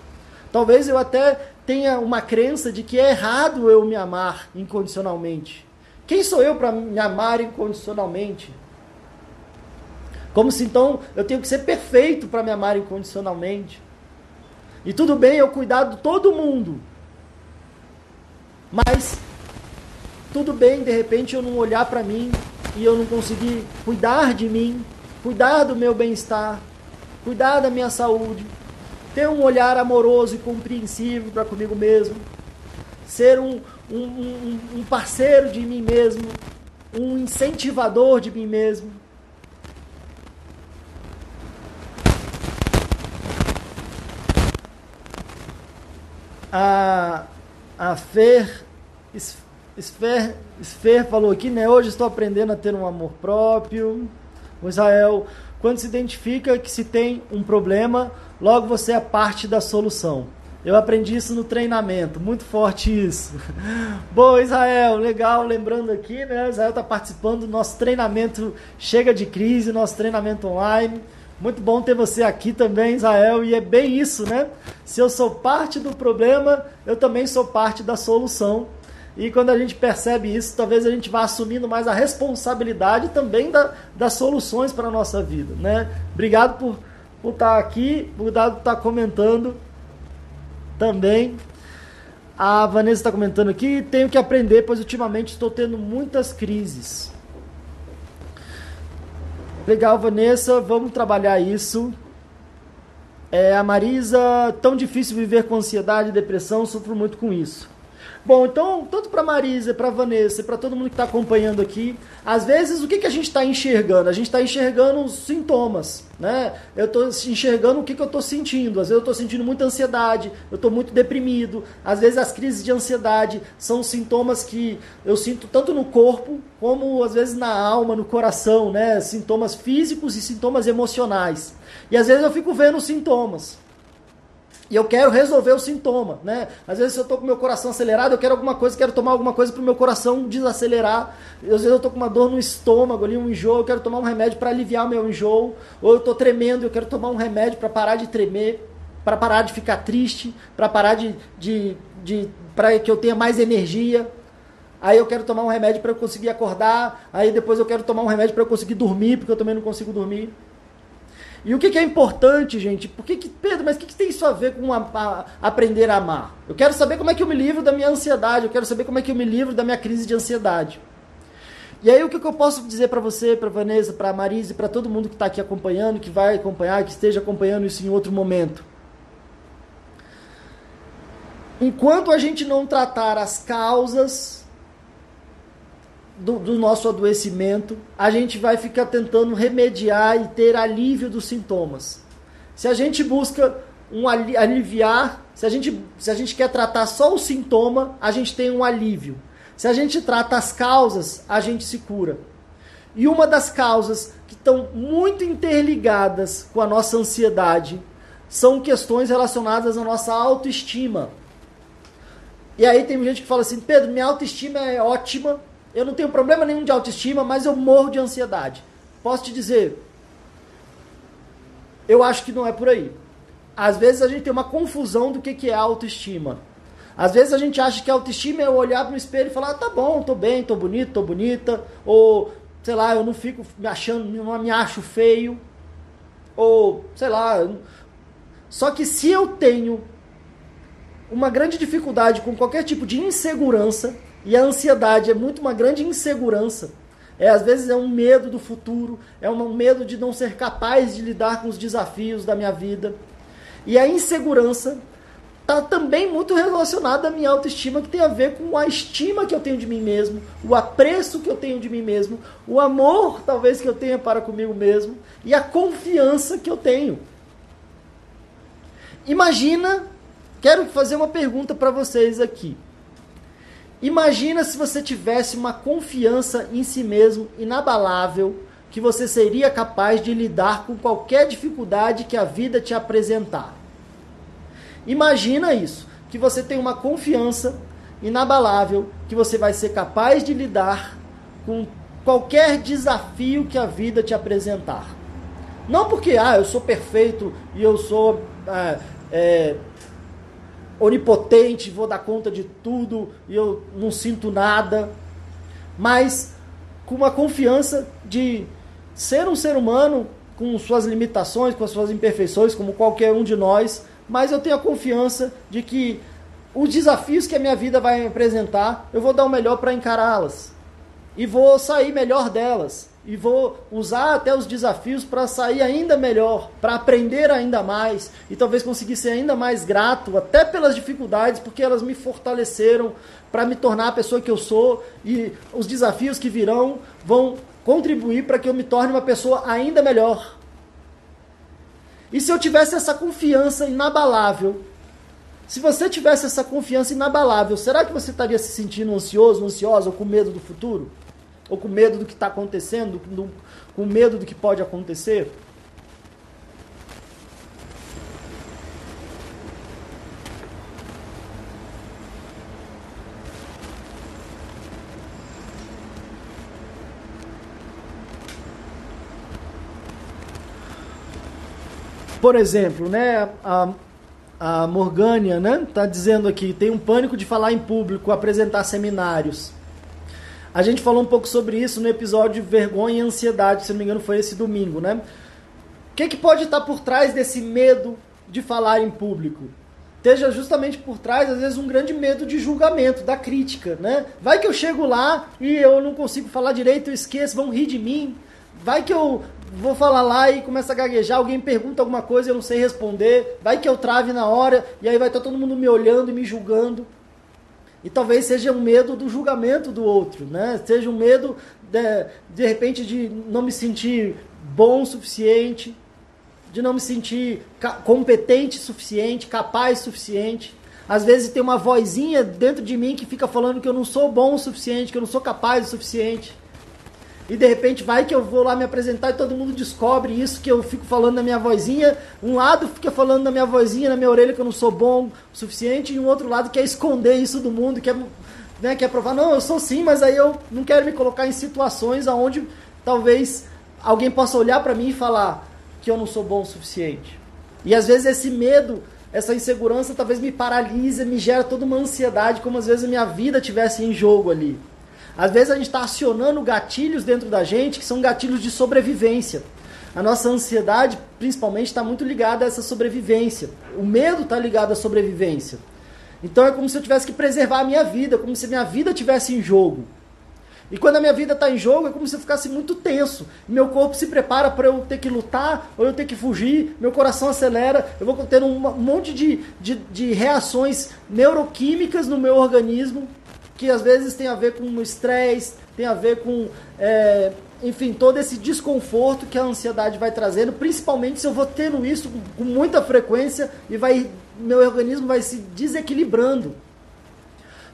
Talvez eu até tenha uma crença de que é errado eu me amar incondicionalmente. Quem sou eu para me amar incondicionalmente? Como se então eu tenho que ser perfeito para me amar incondicionalmente. E tudo bem eu cuidar de todo mundo. Mas tudo bem de repente eu não olhar para mim e eu não conseguir cuidar de mim, cuidar do meu bem-estar, cuidar da minha saúde, ter um olhar amoroso e compreensivo para comigo mesmo, ser um, um, um, um parceiro de mim mesmo, um incentivador de mim mesmo. A, a Fer, Sfer, Sfer falou aqui, né? Hoje estou aprendendo a ter um amor próprio. O Israel, quando se identifica que se tem um problema, logo você é parte da solução. Eu aprendi isso no treinamento, muito forte isso. Boa, Israel, legal. Lembrando aqui, né? Israel está participando do nosso treinamento Chega de Crise, nosso treinamento online. Muito bom ter você aqui também, Israel, e é bem isso, né? Se eu sou parte do problema, eu também sou parte da solução. E quando a gente percebe isso, talvez a gente vá assumindo mais a responsabilidade também da, das soluções para a nossa vida, né? Obrigado por, por estar aqui, por estar comentando também. A Vanessa está comentando aqui, tenho que aprender, pois ultimamente estou tendo muitas crises. Legal, Vanessa, vamos trabalhar isso. É, a Marisa, tão difícil viver com ansiedade e depressão, sofro muito com isso. Bom, então, tanto para Marisa, para Vanessa para todo mundo que está acompanhando aqui, às vezes o que, que a gente está enxergando? A gente está enxergando os sintomas, né? Eu estou enxergando o que, que eu estou sentindo. Às vezes eu estou sentindo muita ansiedade, eu estou muito deprimido. Às vezes as crises de ansiedade são sintomas que eu sinto tanto no corpo como às vezes na alma, no coração, né? Sintomas físicos e sintomas emocionais. E às vezes eu fico vendo os sintomas. E eu quero resolver o sintoma, né? Às vezes eu estou com meu coração acelerado, eu quero alguma coisa, quero tomar alguma coisa para o meu coração desacelerar. Às vezes eu estou com uma dor no estômago ali, um enjoo, eu quero tomar um remédio para aliviar meu enjoo. Ou eu estou tremendo, eu quero tomar um remédio para parar de tremer, para parar de ficar triste, para parar de, de, de para que eu tenha mais energia. Aí eu quero tomar um remédio para eu conseguir acordar. Aí depois eu quero tomar um remédio para eu conseguir dormir, porque eu também não consigo dormir. E o que, que é importante, gente? Por que, que Pedro, mas o que, que, tem isso a ver com a, a, aprender a amar? Eu quero saber como é que eu me livro da minha ansiedade, eu quero saber como é que eu me livro da minha crise de ansiedade. E aí o que, que eu posso dizer para você, para Vanessa, para Marise, para todo mundo que está aqui acompanhando, que vai acompanhar, que esteja acompanhando isso em outro momento? Enquanto a gente não tratar as causas do, do, nosso adoecimento, a gente vai ficar tentando remediar e ter alívio dos sintomas. Se a gente busca um aliviar, se a gente, se a gente quer tratar só o sintoma, a gente tem um alívio. Se a gente trata as causas, a gente se cura. E uma das causas que estão muito interligadas com a nossa ansiedade são questões relacionadas à nossa autoestima. E aí tem gente que fala assim: Pedro, minha autoestima é ótima, eu não tenho problema nenhum de autoestima, mas eu morro de ansiedade. Posso te dizer, eu acho que não é por aí. Às vezes a gente tem uma confusão do que, que é autoestima. Às vezes a gente acha que autoestima é olhar no espelho e falar, ah, tá bom, tô bem, tô bonito, tô bonita, ou sei lá, eu não fico me achando, não me acho feio, ou sei lá. Só que se eu tenho uma grande dificuldade com qualquer tipo de insegurança, e a ansiedade é muito uma grande insegurança. É, às vezes é um medo do futuro, é um medo de não ser capaz de lidar com os desafios da minha vida. E a insegurança está também muito relacionada à minha autoestima, que tem a ver com a estima que eu tenho de mim mesmo, o apreço que eu tenho de mim mesmo, o amor talvez que eu tenha para comigo mesmo e a confiança que eu tenho. Imagina, quero fazer uma pergunta para vocês aqui. Imagina se você tivesse uma confiança em si mesmo inabalável, que você seria capaz de lidar com qualquer dificuldade que a vida te apresentar. Imagina isso, que você tem uma confiança inabalável, que você vai ser capaz de lidar com qualquer desafio que a vida te apresentar. Não porque, ah, eu sou perfeito e eu sou é, é, onipotente, vou dar conta de tudo e eu não sinto nada, mas com uma confiança de ser um ser humano com suas limitações, com as suas imperfeições, como qualquer um de nós, mas eu tenho a confiança de que os desafios que a minha vida vai me apresentar, eu vou dar o melhor para encará-las. E vou sair melhor delas e vou usar até os desafios para sair ainda melhor, para aprender ainda mais e talvez conseguir ser ainda mais grato, até pelas dificuldades, porque elas me fortaleceram para me tornar a pessoa que eu sou e os desafios que virão vão contribuir para que eu me torne uma pessoa ainda melhor. E se eu tivesse essa confiança inabalável, se você tivesse essa confiança inabalável, será que você estaria se sentindo ansioso, ansiosa ou com medo do futuro? Ou com medo do que está acontecendo, do, com medo do que pode acontecer? por exemplo, né, a, a Morgânia, né, tá dizendo aqui, tem um pânico de falar em público, apresentar seminários. A gente falou um pouco sobre isso no episódio Vergonha e Ansiedade, se não me engano foi esse domingo, né? O que, que pode estar por trás desse medo de falar em público? Esteja justamente por trás, às vezes, um grande medo de julgamento, da crítica, né? Vai que eu chego lá e eu não consigo falar direito, eu esqueço, vão rir de mim. Vai que eu vou falar lá e começa a gaguejar, alguém pergunta alguma coisa eu não sei responder. Vai que eu trave na hora e aí vai estar todo mundo me olhando e me julgando. E talvez seja um medo do julgamento do outro, né? Seja um medo, de, de repente, de não me sentir bom o suficiente, de não me sentir competente o suficiente, capaz o suficiente. Às vezes tem uma vozinha dentro de mim que fica falando que eu não sou bom o suficiente, que eu não sou capaz o suficiente. E de repente vai que eu vou lá me apresentar e todo mundo descobre isso que eu fico falando na minha vozinha. Um lado fica falando na minha vozinha, na minha orelha que eu não sou bom o suficiente, e um outro lado quer esconder isso do mundo, quer, né, quer provar, não, eu sou sim, mas aí eu não quero me colocar em situações onde talvez alguém possa olhar para mim e falar: que eu não sou bom o suficiente. E às vezes esse medo, essa insegurança talvez me paralisa, me gera toda uma ansiedade, como às vezes a minha vida tivesse em jogo ali. Às vezes a gente está acionando gatilhos dentro da gente que são gatilhos de sobrevivência. A nossa ansiedade, principalmente, está muito ligada a essa sobrevivência. O medo está ligado à sobrevivência. Então é como se eu tivesse que preservar a minha vida, como se minha vida tivesse em jogo. E quando a minha vida está em jogo, é como se eu ficasse muito tenso. Meu corpo se prepara para eu ter que lutar ou eu ter que fugir, meu coração acelera, eu vou ter um monte de, de, de reações neuroquímicas no meu organismo, que às vezes tem a ver com estresse, tem a ver com, é, enfim, todo esse desconforto que a ansiedade vai trazendo, principalmente se eu vou tendo isso com muita frequência e vai, meu organismo vai se desequilibrando.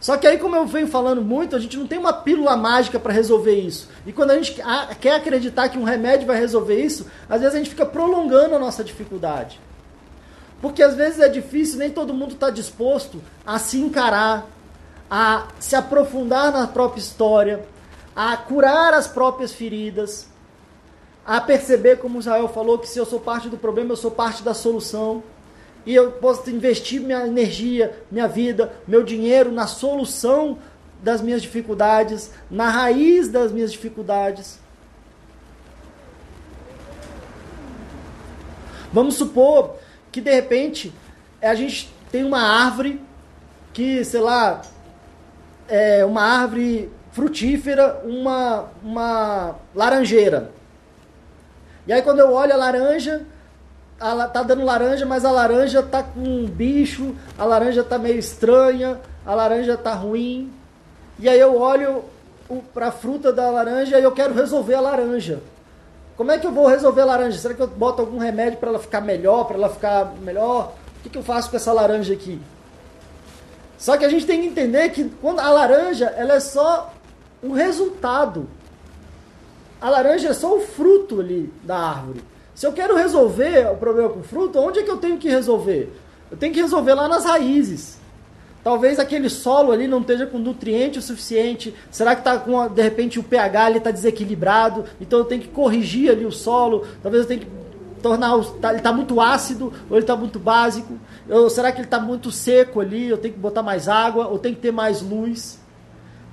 Só que aí, como eu venho falando muito, a gente não tem uma pílula mágica para resolver isso. E quando a gente quer acreditar que um remédio vai resolver isso, às vezes a gente fica prolongando a nossa dificuldade. Porque às vezes é difícil, nem todo mundo está disposto a se encarar, a se aprofundar na própria história, a curar as próprias feridas, a perceber, como Israel falou, que se eu sou parte do problema, eu sou parte da solução e eu posso investir minha energia, minha vida, meu dinheiro na solução das minhas dificuldades, na raiz das minhas dificuldades. Vamos supor que de repente a gente tem uma árvore que, sei lá, é uma árvore frutífera, uma, uma laranjeira. E aí quando eu olho a laranja, a, tá dando laranja, mas a laranja tá com um bicho, a laranja tá meio estranha, a laranja tá ruim. E aí eu olho para a fruta da laranja e eu quero resolver a laranja. Como é que eu vou resolver a laranja? Será que eu boto algum remédio para ela ficar melhor, para ela ficar melhor? O que, que eu faço com essa laranja aqui? Só que a gente tem que entender que quando a laranja ela é só um resultado. A laranja é só o fruto ali da árvore. Se eu quero resolver o problema com fruta, onde é que eu tenho que resolver? Eu tenho que resolver lá nas raízes. Talvez aquele solo ali não esteja com nutriente o suficiente. Será que está com de repente o pH ele está desequilibrado? Então eu tenho que corrigir ali o solo. Talvez eu tenha que tornar tá, ele está muito ácido ou ele está muito básico. Ou será que ele está muito seco ali? Eu tenho que botar mais água ou tenho que ter mais luz?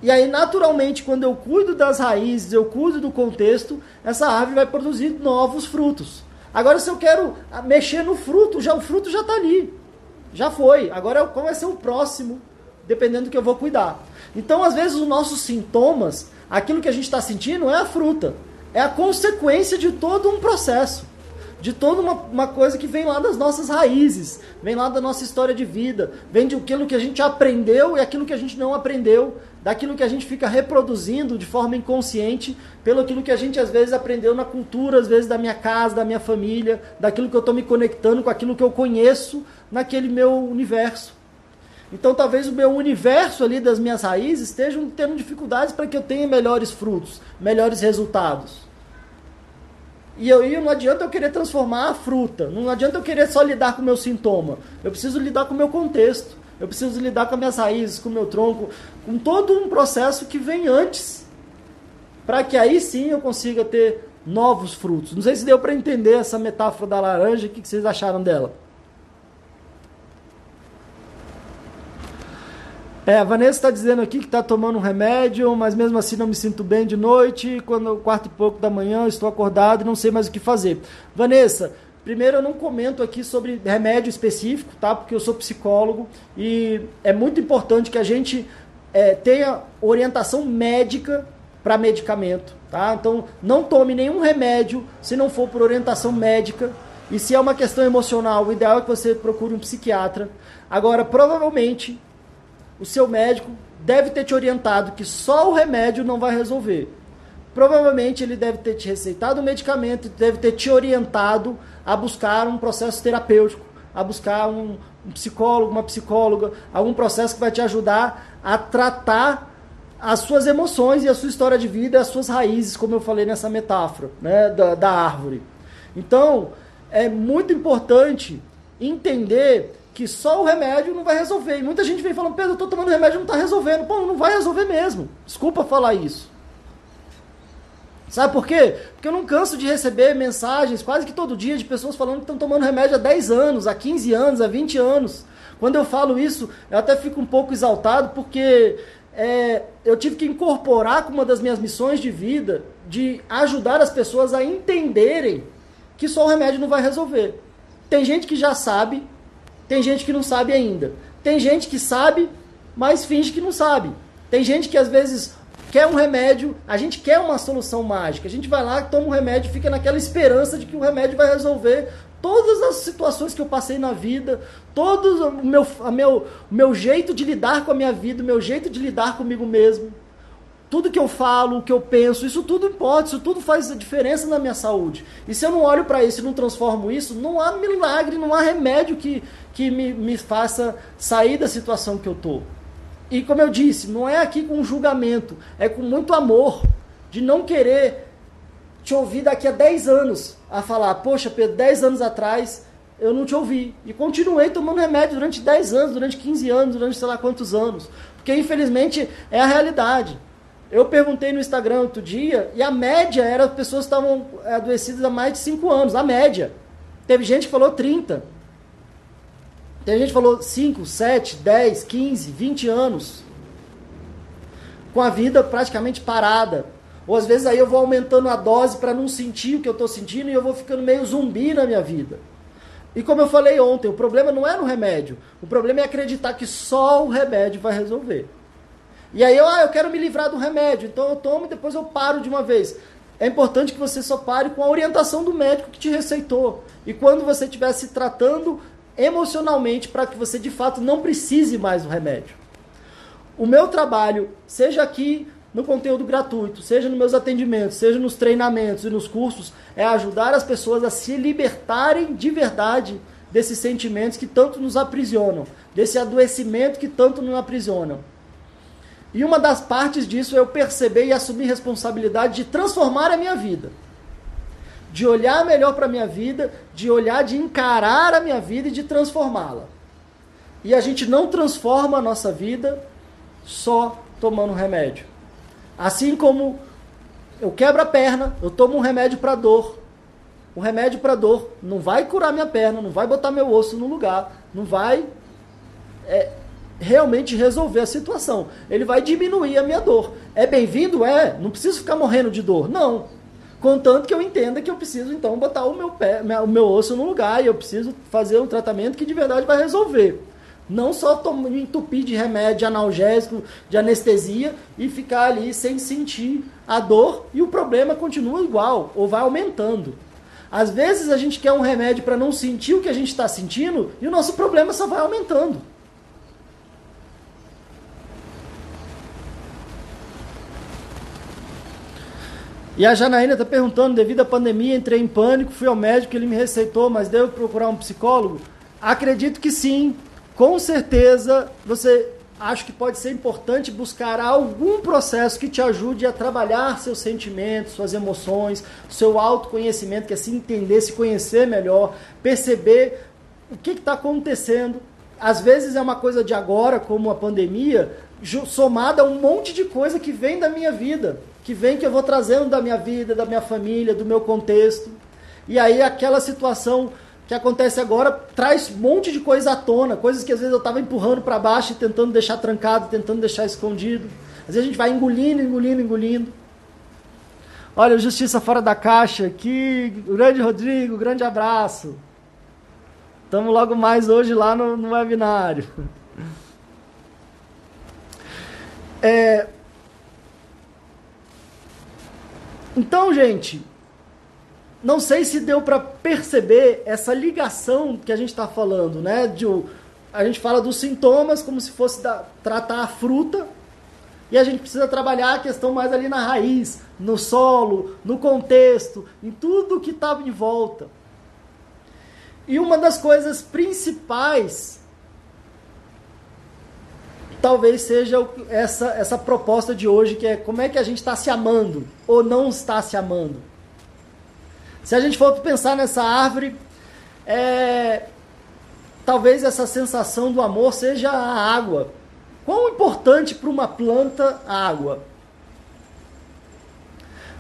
E aí, naturalmente, quando eu cuido das raízes, eu cuido do contexto, essa árvore vai produzir novos frutos. Agora, se eu quero mexer no fruto, já o fruto já está ali. Já foi. Agora, qual vai ser o próximo, dependendo do que eu vou cuidar. Então, às vezes, os nossos sintomas, aquilo que a gente está sentindo, é a fruta. É a consequência de todo um processo de toda uma, uma coisa que vem lá das nossas raízes, vem lá da nossa história de vida, vem de aquilo que a gente aprendeu e aquilo que a gente não aprendeu, daquilo que a gente fica reproduzindo de forma inconsciente, pelo aquilo que a gente às vezes aprendeu na cultura, às vezes da minha casa, da minha família, daquilo que eu estou me conectando com aquilo que eu conheço naquele meu universo. Então talvez o meu universo ali das minhas raízes estejam tendo dificuldades para que eu tenha melhores frutos, melhores resultados. E e não adianta eu querer transformar a fruta. Não adianta eu querer só lidar com o meu sintoma. Eu preciso lidar com o meu contexto. Eu preciso lidar com as minhas raízes, com o meu tronco, com todo um processo que vem antes. Para que aí sim eu consiga ter novos frutos. Não sei se deu para entender essa metáfora da laranja, o que vocês acharam dela? É, a Vanessa está dizendo aqui que está tomando um remédio, mas mesmo assim não me sinto bem de noite. Quando quarto e pouco da manhã estou acordado e não sei mais o que fazer. Vanessa, primeiro eu não comento aqui sobre remédio específico, tá? Porque eu sou psicólogo e é muito importante que a gente é, tenha orientação médica para medicamento, tá? Então não tome nenhum remédio se não for por orientação médica. E se é uma questão emocional, o ideal é que você procure um psiquiatra. Agora, provavelmente o seu médico deve ter te orientado que só o remédio não vai resolver. Provavelmente ele deve ter te receitado o medicamento, deve ter te orientado a buscar um processo terapêutico, a buscar um, um psicólogo, uma psicóloga, algum processo que vai te ajudar a tratar as suas emoções e a sua história de vida, as suas raízes, como eu falei nessa metáfora né, da, da árvore. Então, é muito importante entender que só o remédio não vai resolver. E muita gente vem falando, Pedro, eu estou tomando remédio não está resolvendo. Pô, não vai resolver mesmo. Desculpa falar isso. Sabe por quê? Porque eu não canso de receber mensagens quase que todo dia de pessoas falando que estão tomando remédio há 10 anos, há 15 anos, há 20 anos. Quando eu falo isso, eu até fico um pouco exaltado porque é, eu tive que incorporar como uma das minhas missões de vida de ajudar as pessoas a entenderem que só o remédio não vai resolver. Tem gente que já sabe, tem gente que não sabe ainda. Tem gente que sabe, mas finge que não sabe. Tem gente que às vezes quer um remédio, a gente quer uma solução mágica. A gente vai lá, toma um remédio, fica naquela esperança de que o remédio vai resolver todas as situações que eu passei na vida, todo o meu, a meu, meu jeito de lidar com a minha vida, o meu jeito de lidar comigo mesmo tudo que eu falo, o que eu penso, isso tudo importa, isso tudo faz diferença na minha saúde. E se eu não olho para isso e não transformo isso, não há milagre, não há remédio que, que me, me faça sair da situação que eu estou. E como eu disse, não é aqui com julgamento, é com muito amor, de não querer te ouvir daqui a 10 anos a falar, poxa, Pedro, 10 anos atrás eu não te ouvi. E continuei tomando remédio durante 10 anos, durante 15 anos, durante sei lá quantos anos. Porque infelizmente é a realidade. Eu perguntei no Instagram outro dia e a média era as pessoas estavam adoecidas há mais de 5 anos. A média. Teve gente que falou 30. Teve gente que falou 5, 7, 10, 15, 20 anos. Com a vida praticamente parada. Ou às vezes aí eu vou aumentando a dose para não sentir o que eu estou sentindo e eu vou ficando meio zumbi na minha vida. E como eu falei ontem, o problema não é no remédio. O problema é acreditar que só o remédio vai resolver. E aí eu, ah, eu quero me livrar do remédio, então eu tomo e depois eu paro de uma vez. É importante que você só pare com a orientação do médico que te receitou. E quando você estiver se tratando emocionalmente para que você de fato não precise mais do remédio. O meu trabalho, seja aqui no conteúdo gratuito, seja nos meus atendimentos, seja nos treinamentos e nos cursos, é ajudar as pessoas a se libertarem de verdade desses sentimentos que tanto nos aprisionam, desse adoecimento que tanto nos aprisionam. E uma das partes disso é eu perceber e assumir responsabilidade de transformar a minha vida. De olhar melhor para a minha vida, de olhar, de encarar a minha vida e de transformá-la. E a gente não transforma a nossa vida só tomando remédio. Assim como eu quebro a perna, eu tomo um remédio para dor. O remédio para dor não vai curar minha perna, não vai botar meu osso no lugar, não vai é, realmente resolver a situação. Ele vai diminuir a minha dor. É bem-vindo? É. Não preciso ficar morrendo de dor. Não. Contanto que eu entenda que eu preciso, então, botar o meu, pé, o meu osso no lugar e eu preciso fazer um tratamento que de verdade vai resolver. Não só entupir de remédio, de analgésico, de anestesia e ficar ali sem sentir a dor e o problema continua igual ou vai aumentando. Às vezes a gente quer um remédio para não sentir o que a gente está sentindo e o nosso problema só vai aumentando. E a Janaína está perguntando, devido à pandemia, entrei em pânico, fui ao médico, ele me receitou, mas devo procurar um psicólogo? Acredito que sim. Com certeza, você acho que pode ser importante buscar algum processo que te ajude a trabalhar seus sentimentos, suas emoções, seu autoconhecimento, que é se entender, se conhecer melhor, perceber o que está acontecendo. Às vezes é uma coisa de agora, como a pandemia, somada a um monte de coisa que vem da minha vida que vem que eu vou trazendo da minha vida, da minha família, do meu contexto. E aí aquela situação que acontece agora traz um monte de coisa à tona, coisas que às vezes eu estava empurrando para baixo e tentando deixar trancado, tentando deixar escondido. Às vezes a gente vai engolindo, engolindo, engolindo. Olha, Justiça Fora da Caixa aqui, grande Rodrigo, grande abraço. Estamos logo mais hoje lá no, no webinário. É... Então, gente, não sei se deu para perceber essa ligação que a gente está falando, né? De, a gente fala dos sintomas como se fosse da, tratar a fruta e a gente precisa trabalhar a questão mais ali na raiz, no solo, no contexto, em tudo que estava em volta. E uma das coisas principais talvez seja essa, essa proposta de hoje, que é como é que a gente está se amando ou não está se amando. Se a gente for pensar nessa árvore, é, talvez essa sensação do amor seja a água. Quão importante para uma planta a água?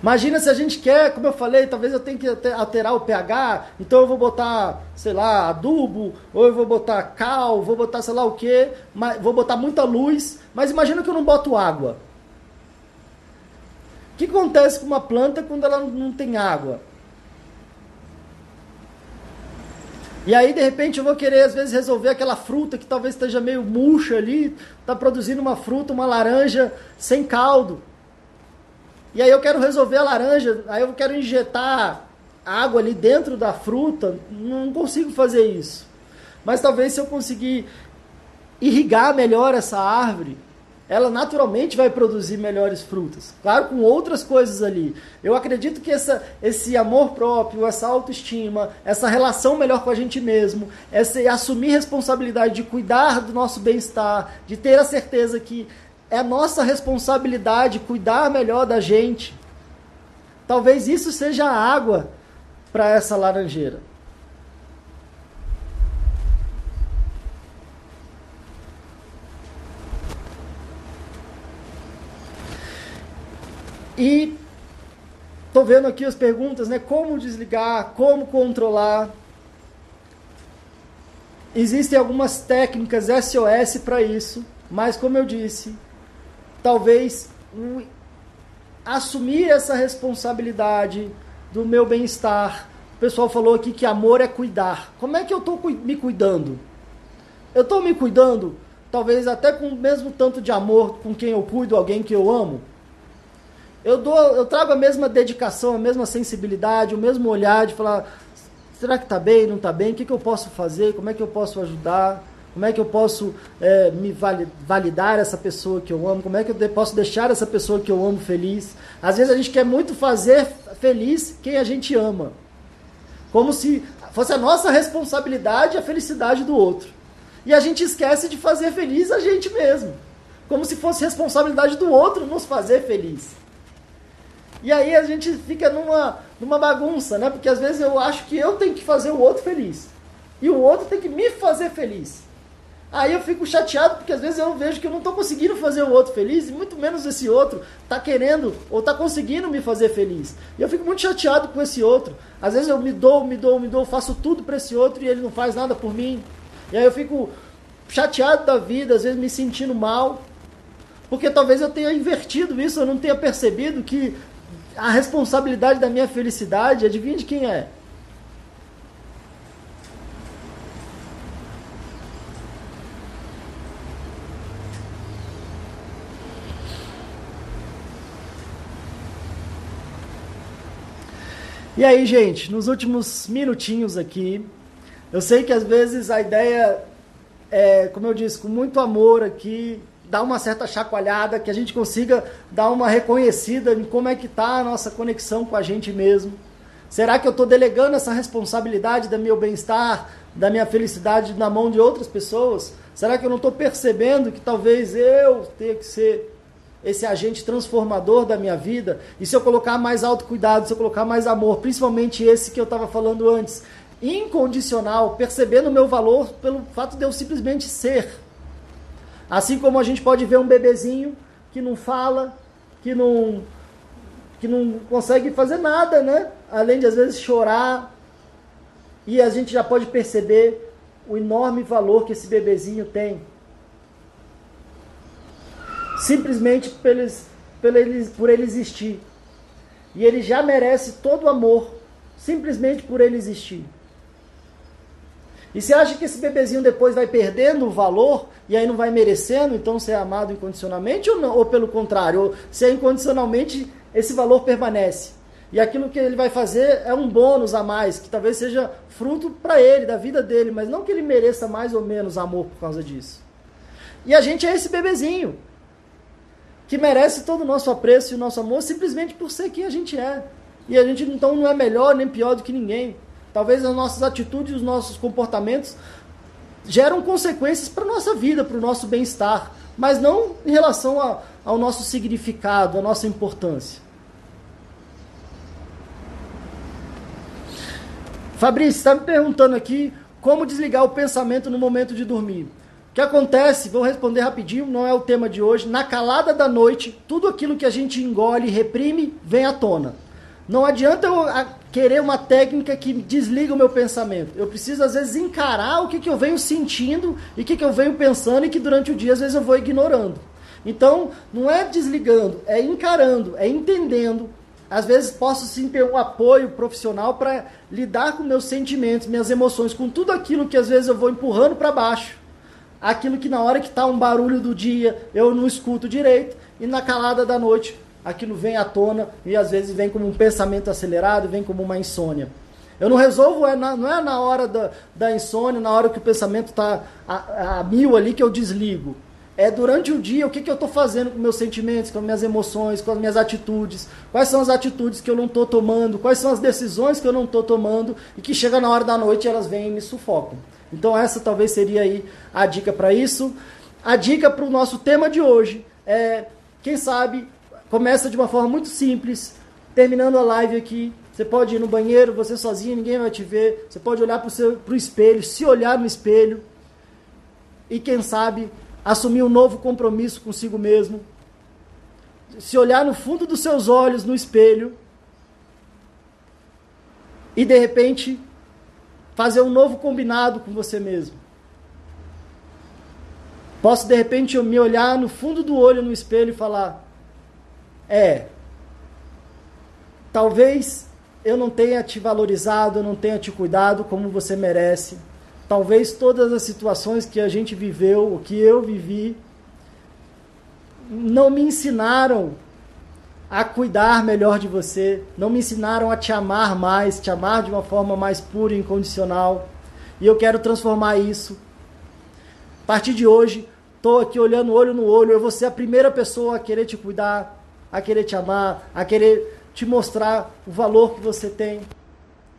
Imagina se a gente quer, como eu falei, talvez eu tenha que alterar o pH, então eu vou botar, sei lá, adubo, ou eu vou botar cal, vou botar sei lá o que, vou botar muita luz, mas imagina que eu não boto água. O que acontece com uma planta quando ela não tem água? E aí, de repente, eu vou querer, às vezes, resolver aquela fruta que talvez esteja meio murcha ali, está produzindo uma fruta, uma laranja sem caldo. E aí eu quero resolver a laranja, aí eu quero injetar água ali dentro da fruta, não consigo fazer isso. Mas talvez se eu conseguir irrigar melhor essa árvore, ela naturalmente vai produzir melhores frutas. Claro, com outras coisas ali. Eu acredito que essa, esse amor próprio, essa autoestima, essa relação melhor com a gente mesmo, esse assumir responsabilidade de cuidar do nosso bem-estar, de ter a certeza que é nossa responsabilidade cuidar melhor da gente. Talvez isso seja a água para essa laranjeira. E tô vendo aqui as perguntas, né? Como desligar, como controlar. Existem algumas técnicas SOS para isso, mas como eu disse, talvez um, assumir essa responsabilidade do meu bem-estar. O pessoal falou aqui que amor é cuidar. Como é que eu estou me cuidando? Eu estou me cuidando, talvez até com o mesmo tanto de amor com quem eu cuido, alguém que eu amo. Eu dou, eu trago a mesma dedicação, a mesma sensibilidade, o mesmo olhar de falar, será que está bem, não está bem? O que, que eu posso fazer? Como é que eu posso ajudar? Como é que eu posso é, me validar essa pessoa que eu amo? Como é que eu posso deixar essa pessoa que eu amo feliz? Às vezes a gente quer muito fazer feliz quem a gente ama. Como se fosse a nossa responsabilidade a felicidade do outro. E a gente esquece de fazer feliz a gente mesmo. Como se fosse responsabilidade do outro nos fazer feliz. E aí a gente fica numa, numa bagunça, né? Porque às vezes eu acho que eu tenho que fazer o outro feliz. E o outro tem que me fazer feliz. Aí eu fico chateado porque às vezes eu vejo que eu não estou conseguindo fazer o outro feliz, e muito menos esse outro está querendo ou está conseguindo me fazer feliz. E eu fico muito chateado com esse outro. Às vezes eu me dou, me dou, me dou, faço tudo para esse outro e ele não faz nada por mim. E aí eu fico chateado da vida, às vezes me sentindo mal, porque talvez eu tenha invertido isso, eu não tenha percebido que a responsabilidade da minha felicidade, adivinha de quem é? E aí, gente, nos últimos minutinhos aqui, eu sei que às vezes a ideia é, como eu disse, com muito amor aqui, dar uma certa chacoalhada, que a gente consiga dar uma reconhecida em como é que está a nossa conexão com a gente mesmo. Será que eu estou delegando essa responsabilidade do meu bem-estar, da minha felicidade na mão de outras pessoas? Será que eu não estou percebendo que talvez eu tenha que ser esse agente transformador da minha vida, e se eu colocar mais autocuidado, se eu colocar mais amor, principalmente esse que eu estava falando antes, incondicional, percebendo o meu valor pelo fato de eu simplesmente ser. Assim como a gente pode ver um bebezinho que não fala, que não, que não consegue fazer nada, né? Além de às vezes chorar. E a gente já pode perceber o enorme valor que esse bebezinho tem. Simplesmente por ele, por ele, existir. E ele já merece todo o amor, simplesmente por ele existir. E você acha que esse bebezinho depois vai perdendo o valor e aí não vai merecendo então ser amado incondicionalmente ou, não, ou pelo contrário, ou se é incondicionalmente esse valor permanece? E aquilo que ele vai fazer é um bônus a mais, que talvez seja fruto para ele, da vida dele, mas não que ele mereça mais ou menos amor por causa disso. E a gente é esse bebezinho, que merece todo o nosso apreço e o nosso amor simplesmente por ser quem a gente é. E a gente então não é melhor nem pior do que ninguém. Talvez as nossas atitudes, os nossos comportamentos geram consequências para a nossa vida, para o nosso bem-estar, mas não em relação a, ao nosso significado, à nossa importância. Fabrício, está me perguntando aqui como desligar o pensamento no momento de dormir. O que acontece, vou responder rapidinho, não é o tema de hoje. Na calada da noite, tudo aquilo que a gente engole e reprime vem à tona. Não adianta eu querer uma técnica que desliga o meu pensamento. Eu preciso, às vezes, encarar o que, que eu venho sentindo e o que, que eu venho pensando e que durante o dia, às vezes, eu vou ignorando. Então, não é desligando, é encarando, é entendendo. Às vezes, posso sim ter um apoio profissional para lidar com meus sentimentos, minhas emoções, com tudo aquilo que às vezes eu vou empurrando para baixo. Aquilo que na hora que está um barulho do dia eu não escuto direito e na calada da noite aquilo vem à tona e às vezes vem como um pensamento acelerado, vem como uma insônia. Eu não resolvo, é na, não é na hora da, da insônia, na hora que o pensamento está a, a, mil ali que eu desligo. É durante o dia o que, que eu estou fazendo com meus sentimentos, com as minhas emoções, com as minhas atitudes. Quais são as atitudes que eu não estou tomando, quais são as decisões que eu não estou tomando e que chega na hora da noite elas vêm e me sufocam. Então essa talvez seria aí a dica para isso. A dica para o nosso tema de hoje é, quem sabe, Começa de uma forma muito simples, terminando a live aqui. Você pode ir no banheiro, você sozinho, ninguém vai te ver. Você pode olhar para o espelho, se olhar no espelho e, quem sabe, assumir um novo compromisso consigo mesmo. Se olhar no fundo dos seus olhos no espelho e, de repente, fazer um novo combinado com você mesmo. Posso, de repente, me olhar no fundo do olho no espelho e falar: é: talvez eu não tenha te valorizado, eu não tenha te cuidado como você merece. Talvez todas as situações que a gente viveu, o que eu vivi, não me ensinaram a cuidar melhor de você, não me ensinaram a te amar mais, te amar de uma forma mais pura e incondicional. E eu quero transformar isso. A partir de hoje, estou aqui olhando olho no olho, eu vou ser a primeira pessoa a querer te cuidar, a querer te amar, a querer te mostrar o valor que você tem.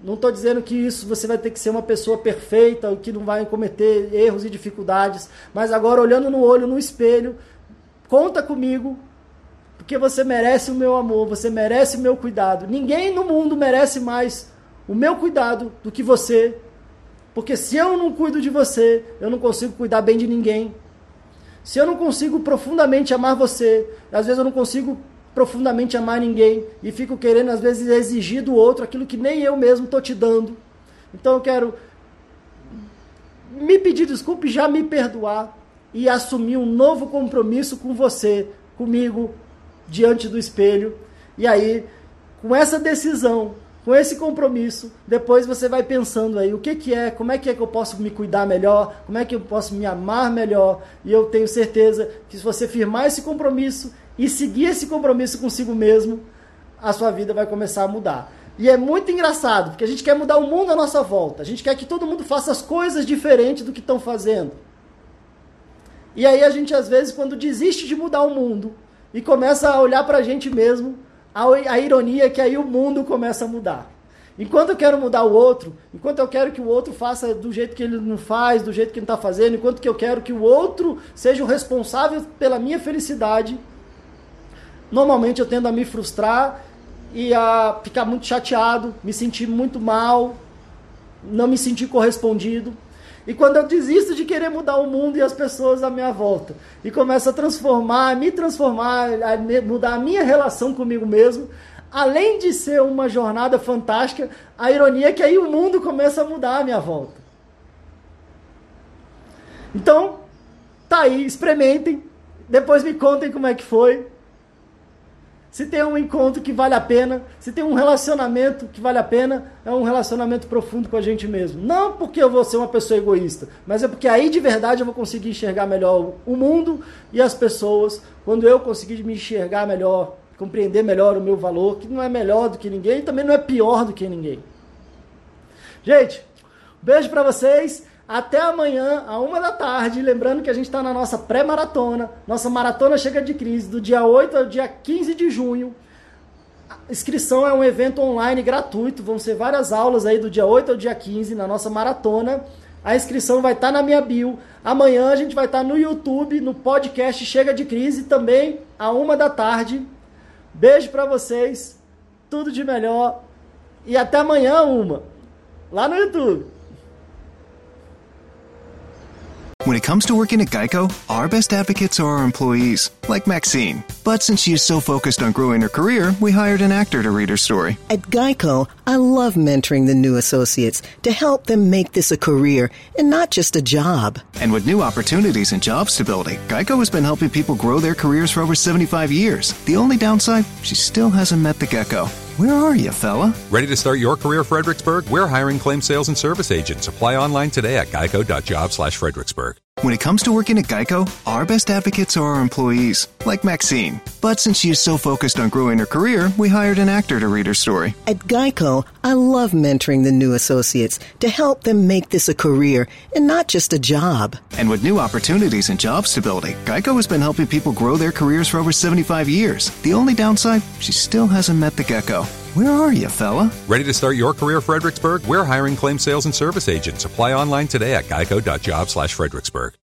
Não estou dizendo que isso você vai ter que ser uma pessoa perfeita, que não vai cometer erros e dificuldades, mas agora olhando no olho, no espelho, conta comigo, porque você merece o meu amor, você merece o meu cuidado. Ninguém no mundo merece mais o meu cuidado do que você, porque se eu não cuido de você, eu não consigo cuidar bem de ninguém. Se eu não consigo profundamente amar você, às vezes eu não consigo profundamente amar ninguém e fico querendo, às vezes, exigir do outro aquilo que nem eu mesmo estou te dando. Então eu quero me pedir desculpa e já me perdoar e assumir um novo compromisso com você, comigo, diante do espelho. E aí, com essa decisão, com esse compromisso, depois você vai pensando aí o que, que é, como é que é que eu posso me cuidar melhor, como é que eu posso me amar melhor. E eu tenho certeza que se você firmar esse compromisso e seguir esse compromisso consigo mesmo, a sua vida vai começar a mudar. E é muito engraçado, porque a gente quer mudar o mundo à nossa volta. A gente quer que todo mundo faça as coisas diferentes do que estão fazendo. E aí a gente, às vezes, quando desiste de mudar o mundo e começa a olhar para a gente mesmo, a, a ironia que aí o mundo começa a mudar. Enquanto eu quero mudar o outro, enquanto eu quero que o outro faça do jeito que ele não faz, do jeito que ele está fazendo, enquanto que eu quero que o outro seja o responsável pela minha felicidade, normalmente eu tendo a me frustrar e a ficar muito chateado, me sentir muito mal, não me sentir correspondido. E quando eu desisto de querer mudar o mundo e as pessoas à minha volta, e começo a transformar, a me transformar, a mudar a minha relação comigo mesmo, além de ser uma jornada fantástica, a ironia é que aí o mundo começa a mudar à minha volta. Então, tá aí, experimentem, depois me contem como é que foi. Se tem um encontro que vale a pena, se tem um relacionamento que vale a pena, é um relacionamento profundo com a gente mesmo. Não porque eu vou ser uma pessoa egoísta, mas é porque aí de verdade eu vou conseguir enxergar melhor o mundo e as pessoas. Quando eu conseguir me enxergar melhor, compreender melhor o meu valor, que não é melhor do que ninguém e também não é pior do que ninguém. Gente, beijo para vocês. Até amanhã, a uma da tarde. Lembrando que a gente está na nossa pré-maratona. Nossa maratona chega de crise do dia 8 ao dia 15 de junho. A inscrição é um evento online gratuito. Vão ser várias aulas aí do dia 8 ao dia 15 na nossa maratona. A inscrição vai estar tá na minha bio. Amanhã a gente vai estar tá no YouTube, no podcast Chega de Crise, também a uma da tarde. Beijo para vocês. Tudo de melhor. E até amanhã, uma. Lá no YouTube. When it comes to working at Geico, our best advocates are our employees, like Maxine. But since she is so focused on growing her career, we hired an actor to read her story. At Geico, I love mentoring the new associates to help them make this a career and not just a job. And with new opportunities and job stability, Geico has been helping people grow their careers for over 75 years. The only downside, she still hasn't met the gecko. Where are you, fella? Ready to start your career, Fredericksburg? We're hiring claim sales and service agents. Apply online today at geico.job slash Fredericksburg. When it comes to working at Geico, our best advocates are our employees, like Maxine. But since she is so focused on growing her career, we hired an actor to read her story. At Geico, I love mentoring the new associates to help them make this a career and not just a job. And with new opportunities and job stability, Geico has been helping people grow their careers for over 75 years. The only downside, she still hasn't met the gecko. Where are you, fella? Ready to start your career, Fredericksburg? We're hiring claim sales and service agents. Apply online today at geico.job slash Fredericksburg.